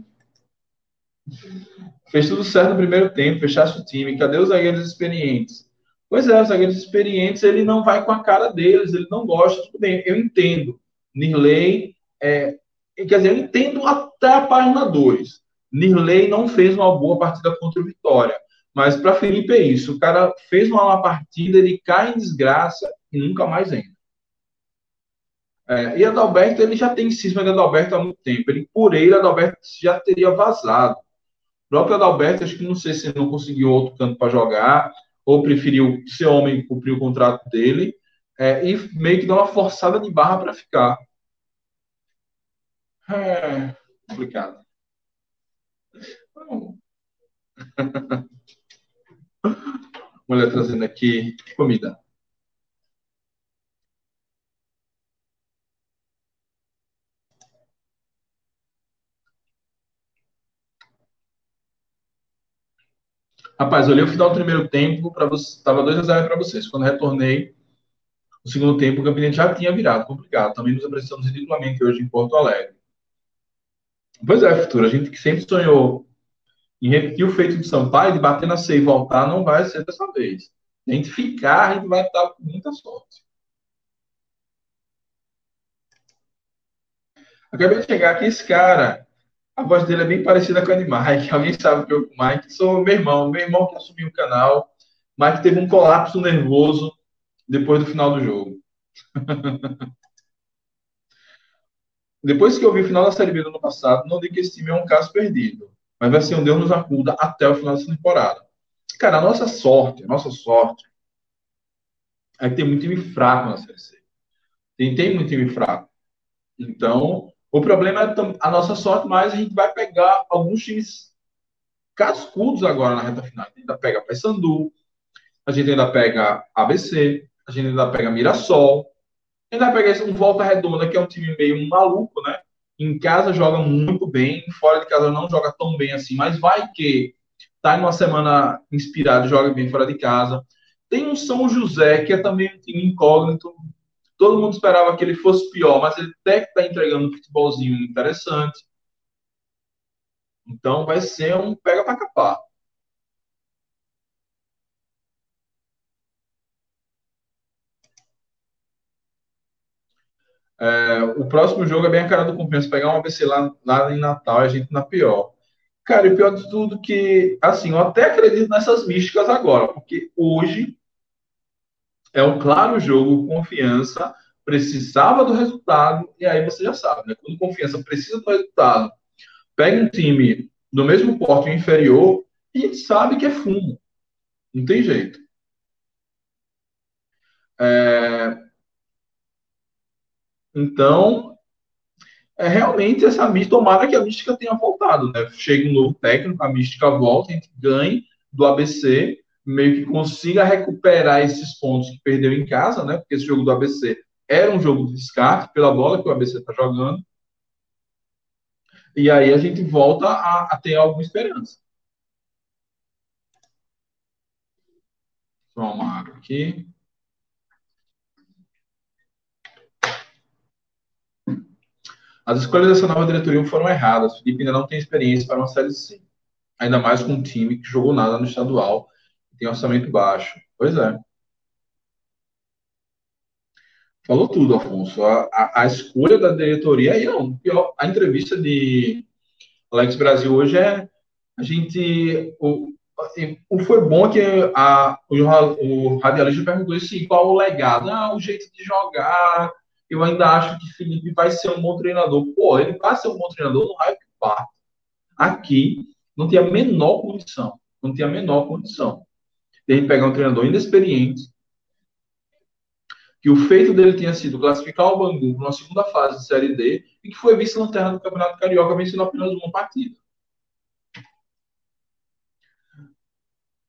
Fez tudo certo no primeiro tempo, fechasse o time. Cadê os zagueiros experientes? Pois é, os zagueiros experientes, ele não vai com a cara deles, ele não gosta. Tudo bem, eu entendo. Nirley, é, quer dizer, eu entendo até a página 2. Nirley não fez uma boa partida contra o Vitória. Mas para Felipe é isso. O cara fez uma má partida, ele cai em desgraça e nunca mais entra. É, e Adalberto, ele já tem cisma de Adalberto há muito tempo. Ele, por ele, Adalberto já teria vazado. O próprio Adalberto, acho que não sei se não conseguiu outro canto para jogar, ou preferiu ser homem cumprir o contrato dele, é, e meio que dá uma forçada de barra para ficar. É complicado. Mulher trazendo aqui comida. Rapaz, olhei o final do primeiro tempo, para estava 2 a 0 para vocês. Quando retornei, no segundo tempo, o Campinense já tinha virado, complicado. Também nos apresentamos ridiculamente hoje em Porto Alegre. Pois é, futuro. A gente que sempre sonhou em repetir o feito de Sampaio, de bater na C e voltar, não vai ser dessa vez. A gente ficar, a gente vai estar com muita sorte. Acabei de chegar aqui, esse cara a voz dele é bem parecida com a de Mike. Alguém sabe que eu Mike sou meu irmão, meu irmão que assumiu o canal. Mike teve um colapso nervoso depois do final do jogo. depois que eu vi o final da Série B do ano passado, não digo que esse time é um caso perdido, mas vai ser um Deus nos acuda até o final dessa temporada. Cara, a nossa sorte, a nossa sorte é que tem muito time fraco na Série C. Tem, tem muito time fraco. Então, o problema é a nossa sorte, mas a gente vai pegar alguns times cascudos agora na reta final. A gente ainda pega Paysandu, a gente ainda pega ABC, a gente ainda pega Mirassol, ainda pega um Volta Redonda, que é um time meio maluco, né? Em casa joga muito bem, fora de casa não joga tão bem assim, mas vai que tá em uma semana inspirado, joga bem fora de casa. Tem um São José, que é também um time incógnito, Todo mundo esperava que ele fosse pior, mas ele até está entregando um futebolzinho interessante. Então vai ser um pega para capar. É, o próximo jogo é bem a cara do compensa. Pegar um ABC lá, lá em Natal a gente na pior. Cara, e pior de tudo que, assim, eu até acredito nessas místicas agora, porque hoje é um claro jogo, confiança, precisava do resultado, e aí você já sabe, né? Quando confiança precisa do resultado Pega um time do mesmo porte inferior e sabe que é fumo. Não tem jeito. É... Então, é realmente essa mística, tomara que a mística tenha voltado, né? Chega um novo técnico, a mística volta, a gente ganhe do ABC, meio que consiga recuperar esses pontos que perdeu em casa, né? Porque esse jogo do ABC era um jogo de descarte pela bola que o ABC está jogando. E aí a gente volta a, a ter alguma esperança. Só uma água aqui. As escolhas dessa nova diretoria foram erradas. Felipe ainda não tem experiência para uma Série C. Ainda mais com um time que jogou nada no estadual e tem orçamento baixo. Pois é. Falou tudo, Afonso. A, a, a escolha da diretoria, aí não. Pior, a entrevista de Alex Brasil hoje é a gente. O, o foi bom que a, o, o radialista perguntou assim: qual o legado? Ah, o jeito de jogar. Eu ainda acho que Felipe vai ser um bom treinador. Pô, ele vai ser um bom treinador no Raio Park. Aqui não tem a menor condição. Não tem a menor condição de ele pegar um treinador inexperiente que o feito dele tinha sido classificar o Bangu uma segunda fase de Série D e que foi vice-lanterna do Campeonato Carioca vencendo apenas uma partida.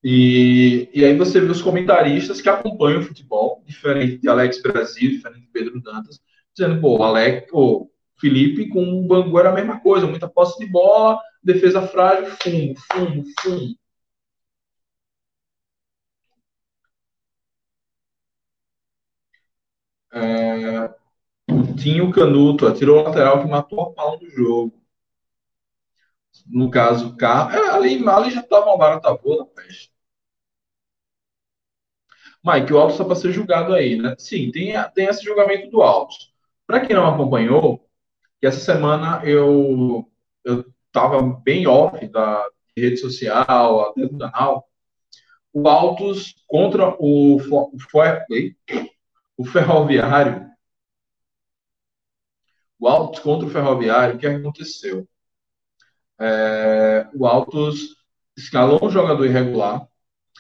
E, e aí você vê os comentaristas que acompanham o futebol, diferente de Alex Brasil, diferente de Pedro Dantas, dizendo, pô, Alex, o Felipe com o Bangu era a mesma coisa, muita posse de bola, defesa frágil, fumo, fumo, fumo. É, o Tinho Canuto atirou o lateral que matou a pau do jogo. No caso, o carro. É, ali, ali já estava uma barata boa na peste. Mike, o Alto está para ser julgado aí, né? Sim, tem, tem esse julgamento do Alto. Para quem não acompanhou, que essa semana eu estava bem off da rede social, até do canal, o Altos contra o, o, o Ferroviário, o Altos contra o Ferroviário, o que aconteceu? É, o Altos escalou um jogador irregular,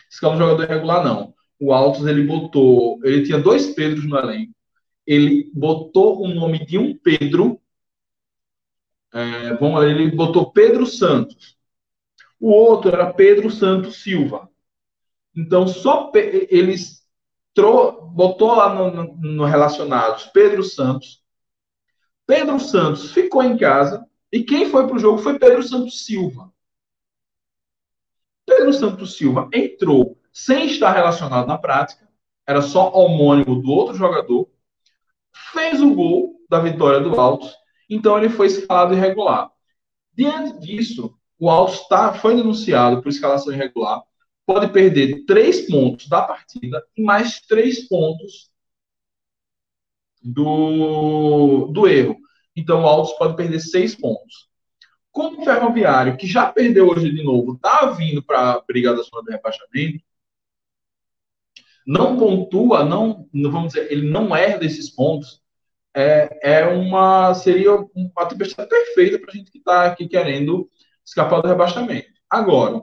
escalou um jogador irregular não, o Altos ele botou, ele tinha dois Pedros no elenco, ele botou o nome de um Pedro, é, vamos ele botou Pedro Santos, o outro era Pedro Santos Silva. Então, só eles botou lá no, no, no relacionados Pedro Santos. Pedro Santos ficou em casa e quem foi para o jogo foi Pedro Santos Silva. Pedro Santos Silva entrou sem estar relacionado na prática, era só homônimo do outro jogador, fez o gol da vitória do Altos, então ele foi escalado irregular. Diante disso, o Altos tá, foi denunciado por escalação irregular, pode perder três pontos da partida e mais três pontos do, do erro. Então o Altos pode perder seis pontos. Como o Ferroviário, que já perdeu hoje de novo, está vindo para a briga da zona de rebaixamento, não pontua, não, vamos dizer, ele não herda esses pontos, é, é uma seria uma tempestade perfeita para a gente que está aqui querendo escapar do rebaixamento. Agora,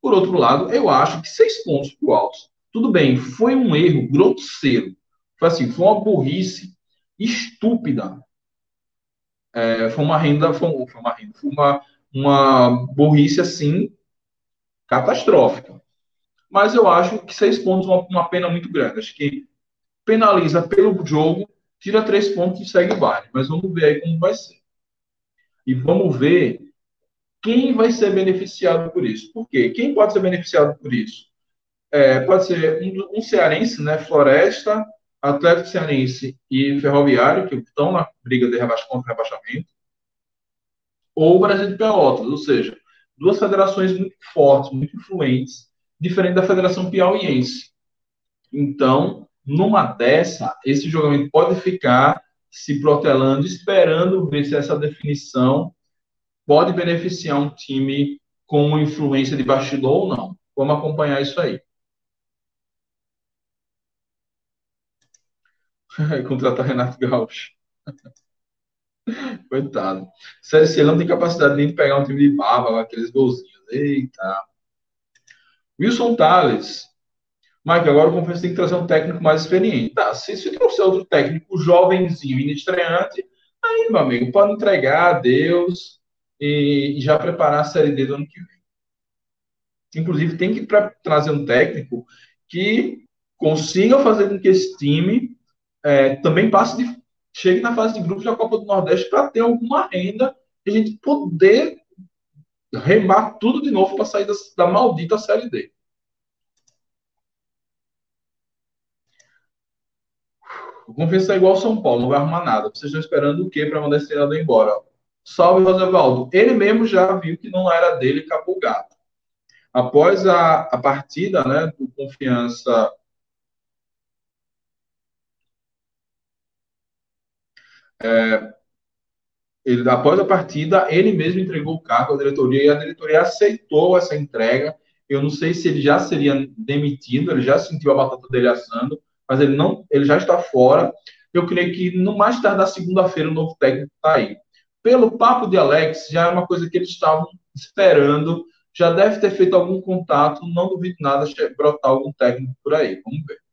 por outro lado, eu acho que seis pontos para o Altos, tudo bem, foi um erro grosseiro, foi assim, foi uma burrice estúpida, é, foi uma renda, foi uma renda, foi uma, uma burrice assim catastrófica. Mas eu acho que seis pontos é uma, uma pena muito grande. Acho que penaliza pelo jogo, tira três pontos e segue o baile. Mas vamos ver aí como vai ser. E vamos ver quem vai ser beneficiado por isso. Por quê? Quem pode ser beneficiado por isso? É, pode ser um, um, cearense, né? Floresta, Atlético Cearense e Ferroviário, que estão na briga de rebaixa, contra rebaixamento. Ou o Brasil de Pelotas, ou seja, duas federações muito fortes, muito influentes, diferente da Federação Piauiense. Então, numa dessa, esse jogamento pode ficar se protelando, esperando ver se essa definição pode beneficiar um time com uma influência de bastidor ou não. Vamos acompanhar isso aí. Contratar Renato Gaúcho. Coitado. Série C não tem capacidade nem de pegar um time de baba, aqueles golzinhos. Eita. Wilson Tales. Mike, agora o Confiança tem que trazer um técnico mais experiente. Tá, se, se trouxer outro técnico jovenzinho, inestreante, aí, meu amigo, pode entregar a Deus e, e já preparar a Série D do ano que vem. Inclusive, tem que trazer um técnico que consiga fazer com que esse time é, também passe de, chegue na fase de grupos da Copa do Nordeste para ter alguma renda e a gente poder remar tudo de novo para sair da, da maldita Série D. O Confiança é igual ao São Paulo, não vai arrumar nada. Vocês estão esperando o quê para mandar esse treinador embora? Salve, Rosevaldo. Ele mesmo já viu que não era dele acabou o gato. Após a, a partida né, do Confiança é, ele, após a partida, ele mesmo entregou o cargo à diretoria e a diretoria aceitou essa entrega. Eu não sei se ele já seria demitido, ele já sentiu a batata dele assando, mas ele não, ele já está fora. Eu creio que no mais tarde da segunda-feira o novo técnico está aí. Pelo papo de Alex, já é uma coisa que eles estavam esperando, já deve ter feito algum contato, não duvido nada brotar algum técnico por aí. Vamos ver.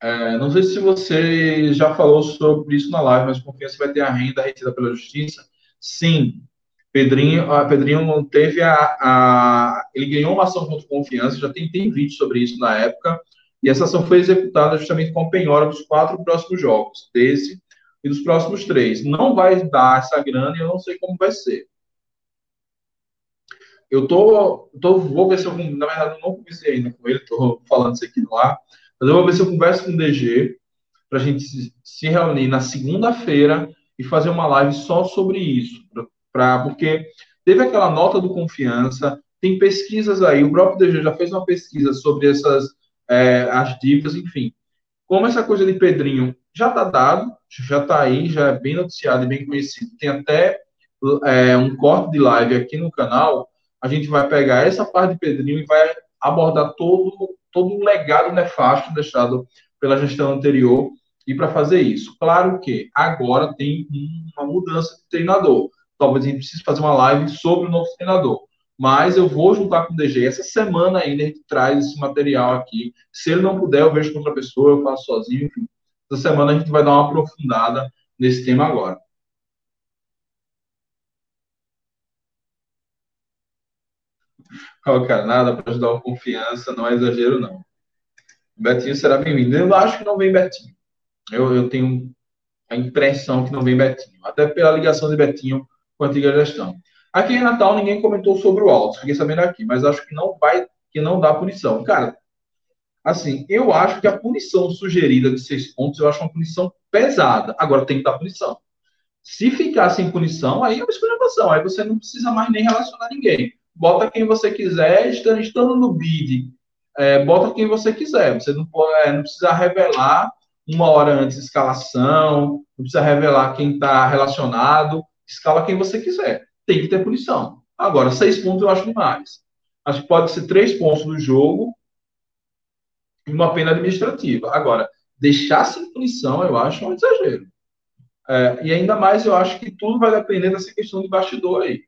É, não sei se você já falou sobre isso na live, mas confiança vai ter a renda retida pela justiça? Sim. Pedrinho, a Pedrinho teve a, a, Ele ganhou uma ação contra confiança, já tem, tem vídeo sobre isso na época, e essa ação foi executada justamente com a penhora dos quatro próximos jogos, desse e dos próximos três. Não vai dar essa grana e eu não sei como vai ser. Eu tô, tô vou ver se eu, na verdade, eu não conversei ainda com ele, tô falando isso aqui no ar, mas eu vou ver se eu converso com o DG para a gente se reunir na segunda-feira e fazer uma live só sobre isso. Pra, porque teve aquela nota do confiança, tem pesquisas aí, o próprio DG já fez uma pesquisa sobre essas é, as dívidas, enfim. Como essa coisa de Pedrinho já está dado, já está aí, já é bem noticiado e bem conhecido, tem até é, um corte de live aqui no canal, a gente vai pegar essa parte de Pedrinho e vai abordar todo todo um legado nefasto deixado pela gestão anterior e para fazer isso. Claro que agora tem uma mudança de treinador. Talvez a gente precise fazer uma live sobre o novo treinador. Mas eu vou juntar com o DG. Essa semana ainda a gente traz esse material aqui. Se ele não puder, eu vejo com outra pessoa, eu faço sozinho, enfim. Essa semana a gente vai dar uma aprofundada nesse tema agora. Cara, nada para ajudar uma confiança, não é exagero, não. Betinho será bem-vindo. Eu acho que não vem Betinho. Eu, eu tenho a impressão que não vem Betinho, até pela ligação de Betinho com a antiga gestão. Aqui em Natal ninguém comentou sobre o Alto, fiquei sabendo aqui, mas acho que não vai, que não dá punição. Cara, assim, eu acho que a punição sugerida de seis pontos, eu acho uma punição pesada. Agora tem que dar punição. Se ficar sem punição, aí é uma exclamação. Aí você não precisa mais nem relacionar ninguém bota quem você quiser, estando no bid, é, bota quem você quiser. Você não, pode, é, não precisa revelar uma hora antes escalação, não precisa revelar quem está relacionado, escala quem você quiser. Tem que ter punição. Agora, seis pontos eu acho demais. Acho que pode ser três pontos do jogo e uma pena administrativa. Agora, deixar sem punição eu acho um exagero. É, e ainda mais eu acho que tudo vai depender dessa questão de bastidor aí.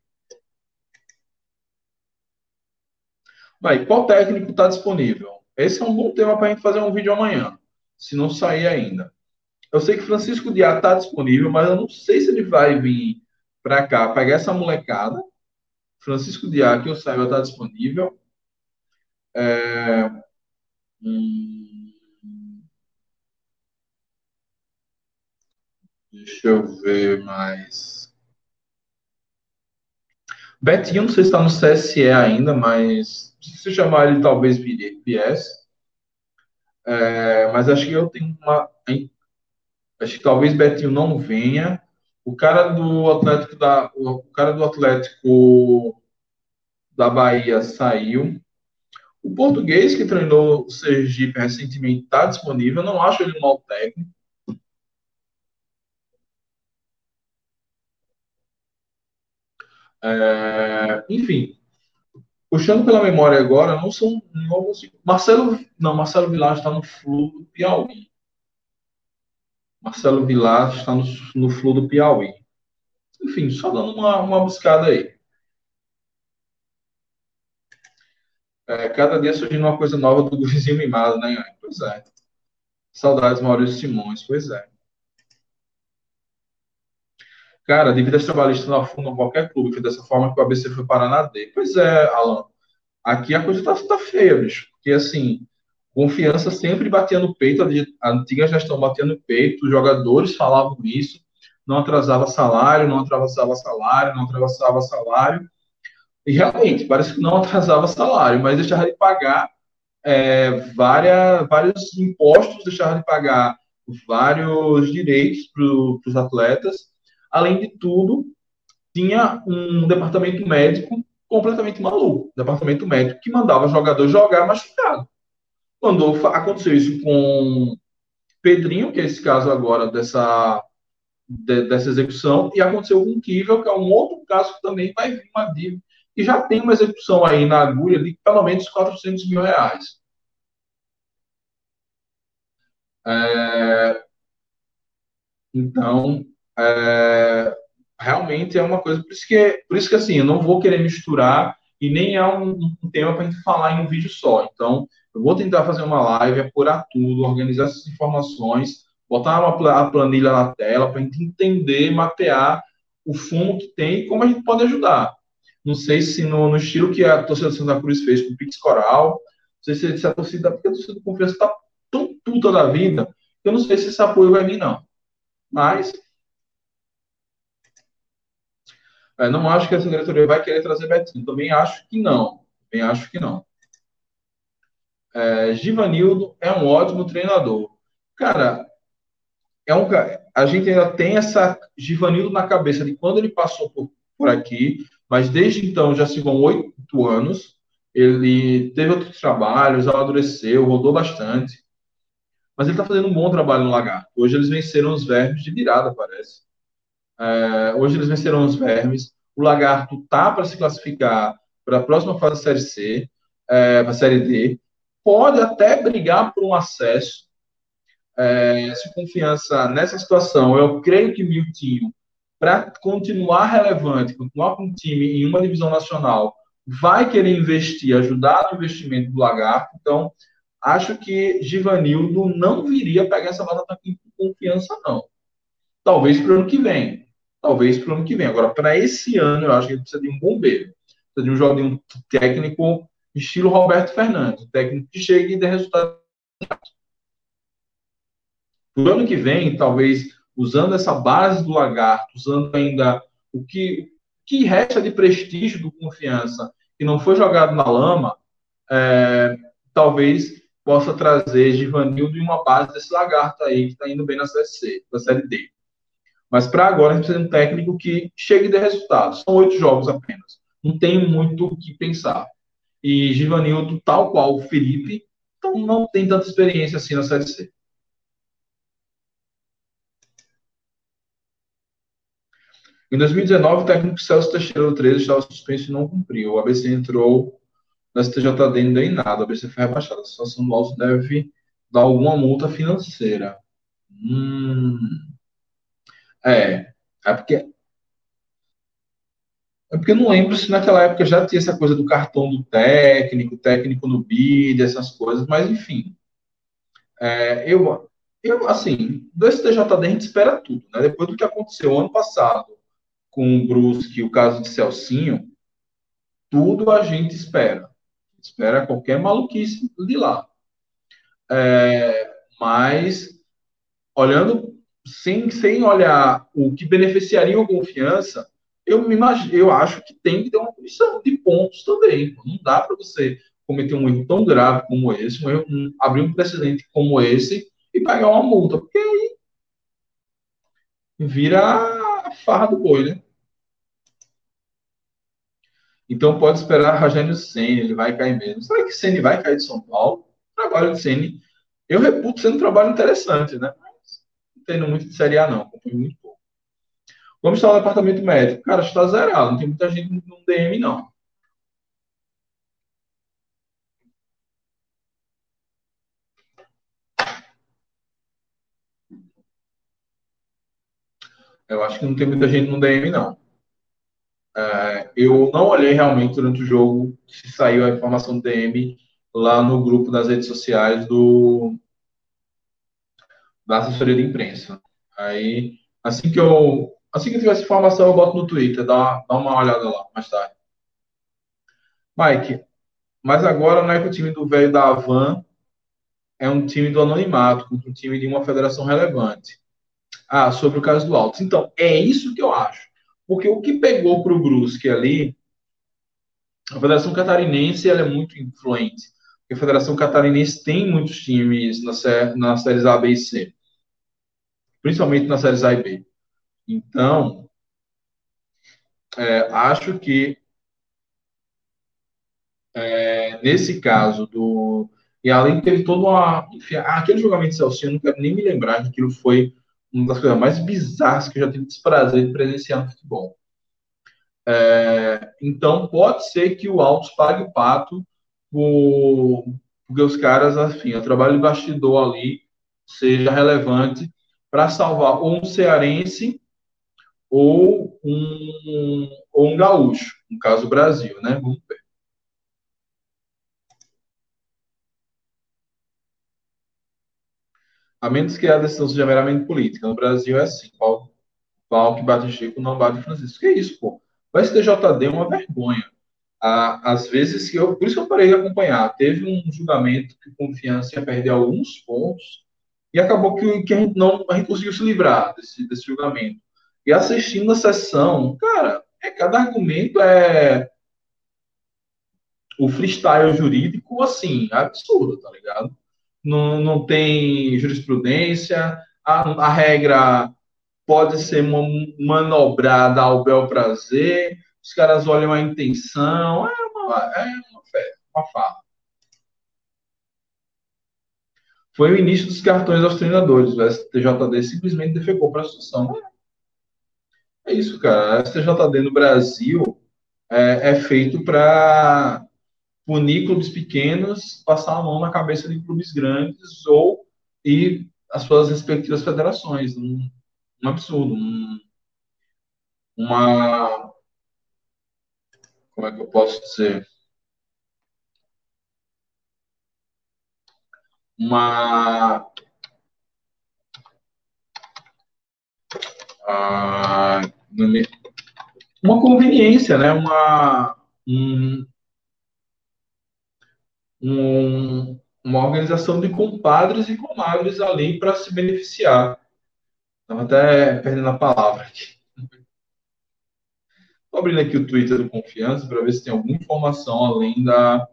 Vai, qual técnico está disponível? Esse é um bom tema para a gente fazer um vídeo amanhã, se não sair ainda. Eu sei que Francisco Diá está disponível, mas eu não sei se ele vai vir para cá pegar essa molecada. Francisco Diá, que eu saiba, está disponível. É... Hum... Deixa eu ver mais. Betinho, não sei se está no CSE ainda, mas se chamar ele talvez viesse. É, mas acho que eu tenho uma. Acho que talvez Betinho não venha. O cara do Atlético da. O cara do Atlético da Bahia saiu. O português que treinou o Sergipe recentemente está disponível. não acho ele um técnico. É, enfim, puxando pela memória agora, não são. Não Marcelo, não, Marcelo Vilar está no Flu do Piauí. Marcelo Vilar está no, no Flu do Piauí. Enfim, só dando uma, uma buscada aí. É, cada dia surgindo uma coisa nova do vizinho mimado, né? Pois é. Saudades, Maurício Simões, pois é. Cara, dívidas trabalhistas não afundam qualquer clube, foi dessa forma que o ABC foi parar na D. Pois é, Alan. Aqui a coisa tá, tá feia, bicho. Porque, assim, confiança sempre batia no peito, a antiga gestão batia no peito, os jogadores falavam isso, não atrasava salário, não atrasava salário, não atrasava salário. E realmente, parece que não atrasava salário, mas deixava de pagar é, várias, vários impostos, deixava de pagar vários direitos para os atletas. Além de tudo, tinha um departamento médico completamente maluco. Departamento médico que mandava jogador jogar machucado. Mandou, aconteceu isso com Pedrinho, que é esse caso agora dessa, de, dessa execução, e aconteceu com Kivel, que é um outro caso que também vai vir uma dívida, e já tem uma execução aí na agulha de pelo menos 400 mil reais. É, então, é, realmente é uma coisa. Por isso que, por isso que assim, eu não vou querer misturar e nem é um, um tema para a gente falar em um vídeo só. Então, eu vou tentar fazer uma live, apurar tudo, organizar essas informações, botar uma, a planilha na tela para a gente entender, mapear o fumo que tem e como a gente pode ajudar. Não sei se no, no estilo que a torcida Santa Cruz fez com o Pix Coral, não sei se, se a torcida, porque a torcida do Confiança está tão puta da vida, eu não sei se esse apoio vai vir, não. Mas Não acho que essa diretoria vai querer trazer Betinho. Também acho que não. Também acho que não. É, Givanildo é um ótimo treinador. Cara, é um, a gente ainda tem essa Givanildo na cabeça de quando ele passou por, por aqui, mas desde então já se vão oito anos. Ele teve outros trabalhos, amadureceu, rodou bastante. Mas ele está fazendo um bom trabalho no Lagarto. Hoje eles venceram os vermes de virada, parece. É, hoje eles venceram os vermes. O Lagarto tá para se classificar para a próxima fase da Série C, é, para a Série D. Pode até brigar por um acesso. É, se confiança nessa situação, eu creio que Miltinho, para continuar relevante, continuar com o time em uma divisão nacional, vai querer investir, ajudar no investimento do Lagarto. Então, acho que Givanildo não viria pegar essa aqui com confiança, não. Talvez para o ano que vem talvez para o ano que vem. Agora, para esse ano, eu acho que precisa de um bombeiro. Precisa de um jogador um técnico estilo Roberto Fernandes, um técnico que chegue e dê resultado. Para o ano que vem, talvez usando essa base do lagarto, usando ainda o que, que resta de prestígio do confiança que não foi jogado na lama, é, talvez possa trazer Givanildo e uma base desse lagarto aí que está indo bem na série C, na série D. Mas para agora a gente precisa de um técnico que chegue de resultados. São oito jogos apenas. Não tem muito o que pensar. E Givanildo, tal qual o Felipe, então não tem tanta experiência assim na Série C. Em 2019, o técnico Celso Teixeira do 13 estava suspenso e não cumpriu. O ABC entrou na STJD e não deu em nada. O ABC foi rebaixado. A situação do Alto deve dar alguma multa financeira. Hum. É, é porque é porque eu não lembro se naquela época já tinha essa coisa do cartão do técnico, técnico no bid, essas coisas, mas enfim. É, eu, eu, assim, do STJD a gente espera tudo, né? Depois do que aconteceu ano passado com o Brusque, o caso de Celcinho, tudo a gente espera. Espera qualquer maluquice de lá. É, mas, olhando sem, sem olhar o que beneficiaria a confiança, eu, me imagino, eu acho que tem que ter uma punição de pontos também. Não dá para você cometer um erro tão grave como esse, um erro, um, abrir um precedente como esse e pagar uma multa, porque aí vira a farra do boi, né? Então pode esperar Rogério Senna, ele vai cair mesmo. Será que Senna vai cair de São Paulo? O trabalho de Senna, eu reputo sendo um trabalho interessante, né? Tendo muito de Série A, não. Acompanho muito pouco. Como está o departamento médico? Cara, está zerado. Não tem muita gente no DM, não. Eu acho que não tem muita gente no DM, não. É, eu não olhei realmente durante o jogo se saiu a informação do DM lá no grupo das redes sociais do da assessoria de imprensa. Aí, assim que eu assim que eu tiver essa informação, eu boto no Twitter, dá dá uma olhada lá mais tarde. Mike, mas agora não é que o time do velho da Havan é um time do anonimato, um time de uma federação relevante. Ah, sobre o caso do Altos. Então, é isso que eu acho. Porque o que pegou para o Brusque ali, a Federação Catarinense ela é muito influente. a Federação Catarinense tem muitos times na, na séries A, B e C. Principalmente nas séries A e B. Então, é, acho que é, nesse caso do. E além teve toda uma. Enfim, aquele julgamento de Celcinho, eu não quero nem me lembrar que aquilo foi uma das coisas mais bizarras que eu já tive desprazer de presenciar no futebol. É, então, pode ser que o Altos pague o pato por, porque os caras, enfim, o trabalho de bastidor ali seja relevante para salvar ou um cearense ou um, ou um gaúcho, no caso Brasil, né? Vamos ver. A menos que a decisão seja meramente política. No Brasil é assim: pau, pau que bate Chico não bate Francisco. Que isso, pô? O STJD é uma vergonha. às vezes que eu. Por isso que eu parei de acompanhar. Teve um julgamento que confiança ia perder alguns pontos e acabou que, que a, gente não, a gente conseguiu se livrar desse, desse julgamento. E assistindo a sessão, cara, é, cada argumento é o freestyle jurídico, assim, absurdo, tá ligado? não, não tem jurisprudência, a, a regra pode ser manobrada ao bel prazer, os caras olham a intenção, é uma, é uma, fé, uma fala. Foi o início dos cartões aos treinadores. O STJD simplesmente defecou para a situação. É isso, cara. O STJD no Brasil é, é feito para punir clubes pequenos, passar a mão na cabeça de clubes grandes ou e as suas respectivas federações. Um, um absurdo. Um, uma. Como é que eu posso dizer? Uma. Ah, uma conveniência, né? Uma, um, um, uma organização de compadres e comadres ali para se beneficiar. Estava até perdendo a palavra aqui. Estou abrindo aqui o Twitter do Confiança para ver se tem alguma informação além da,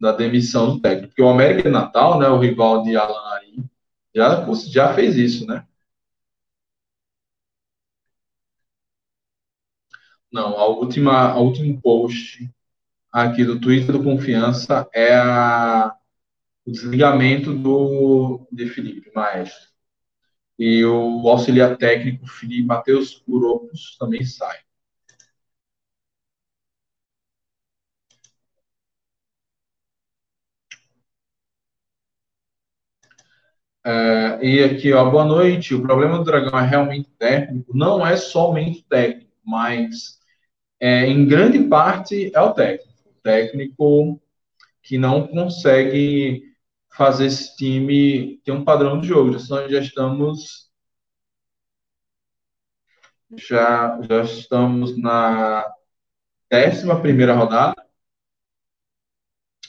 da demissão do técnico. Porque o América Natal, né, o rival de Alan Ari, já, já fez isso, né? Não, a última, a último post aqui do Twitter do Confiança é a, o desligamento do, de Felipe Maestro. E o auxiliar técnico Felipe Matheus Curopos também sai. É, e aqui, ó, boa noite. O problema do Dragão é realmente técnico? Não é somente técnico, mas é, em grande parte é o técnico técnico que não consegue fazer esse time ter um padrão de jogo. Já, já estamos já, já estamos na décima primeira rodada.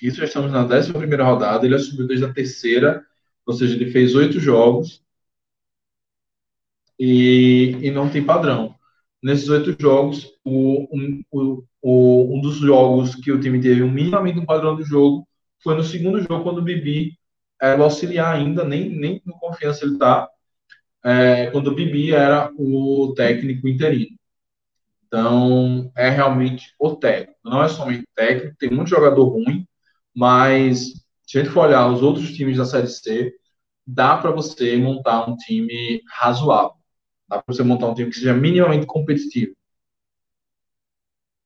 Isso, já estamos na décima primeira rodada. Ele assumiu desde a terceira, ou seja, ele fez oito jogos e, e não tem padrão. Nesses oito jogos, o, um, o, um dos jogos que o time teve um minimamente um padrão de jogo foi no segundo jogo, quando o Bibi era o auxiliar ainda, nem, nem com confiança ele tá, é, quando o Bibi era o técnico interino. Então, é realmente o técnico. Não é somente técnico, tem muito jogador ruim, mas se a gente for olhar os outros times da Série C, dá para você montar um time razoável. Dá para você montar um time que seja minimamente competitivo.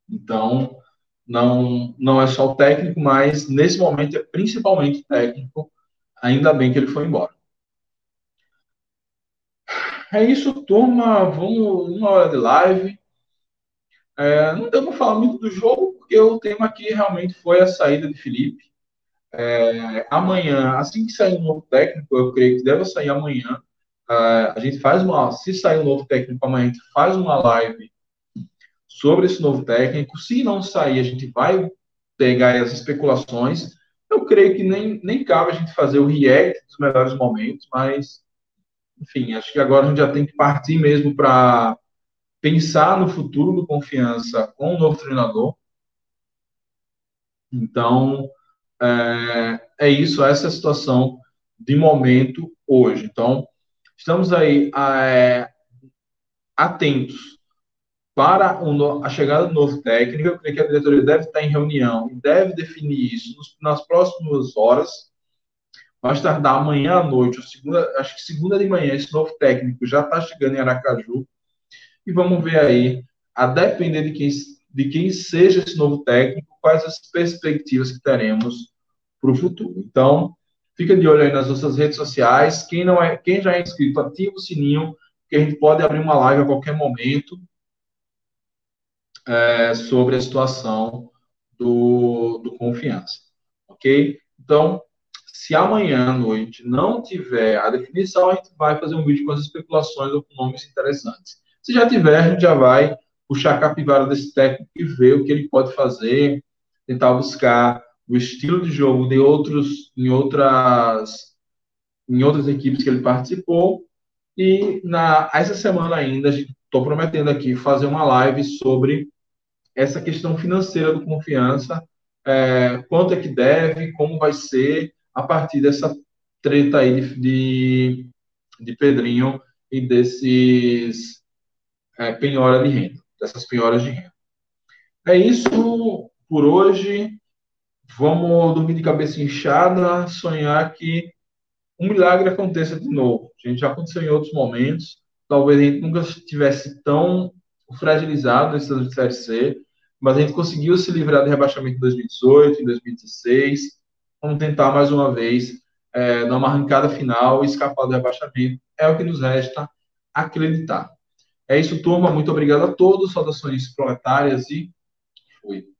Então, não, não é só o técnico, mas nesse momento é principalmente técnico. Ainda bem que ele foi embora. É isso, turma. Vamos uma hora de live. É, não deu para falar muito do jogo, porque o tema aqui realmente foi a saída de Felipe. É, amanhã, assim que sair um novo técnico, eu creio que deve sair amanhã. É, a gente faz uma. Se sair um novo técnico amanhã, a gente faz uma live sobre esse novo técnico. Se não sair, a gente vai pegar as especulações. Eu creio que nem, nem cabe a gente fazer o react dos melhores momentos, mas enfim, acho que agora a gente já tem que partir mesmo para pensar no futuro do Confiança com o novo treinador. Então, é, é isso, essa é a situação de momento hoje. Então, estamos aí é, atentos para a chegada do novo técnico. Eu creio que a diretoria deve estar em reunião e deve definir isso nas próximas horas mais tardar amanhã à noite, ou segunda, acho que segunda de manhã, esse novo técnico já está chegando em Aracaju. E vamos ver aí, a depender de quem, de quem seja esse novo técnico, quais as perspectivas que teremos para o futuro. Então, fica de olho aí nas nossas redes sociais. Quem não é, quem já é inscrito, ativa o sininho, que a gente pode abrir uma live a qualquer momento é, sobre a situação do, do confiança. Ok? Então, se amanhã à noite não tiver a definição, a gente vai fazer um vídeo com as especulações ou com nomes interessantes. Se já tiver, a gente já vai puxar a capivara desse técnico e ver o que ele pode fazer, tentar buscar o estilo de jogo de outros em outras em outras equipes que ele participou e na essa semana ainda estou prometendo aqui fazer uma live sobre essa questão financeira do confiança é, quanto é que deve como vai ser a partir dessa treta aí de, de, de Pedrinho e desses é, penhora de renda, dessas penhoras de renda. É isso por hoje. Vamos dormir de cabeça inchada, sonhar que um milagre aconteça de novo. A gente já aconteceu em outros momentos. Talvez a gente nunca estivesse tão fragilizado nessa Série C, mas a gente conseguiu se livrar do rebaixamento em 2018, em 2016 Vamos tentar mais uma vez, é, numa arrancada final, escapar do rebaixamento. É o que nos resta acreditar. É isso, turma. Muito obrigado a todos. Saudações proletárias e fui.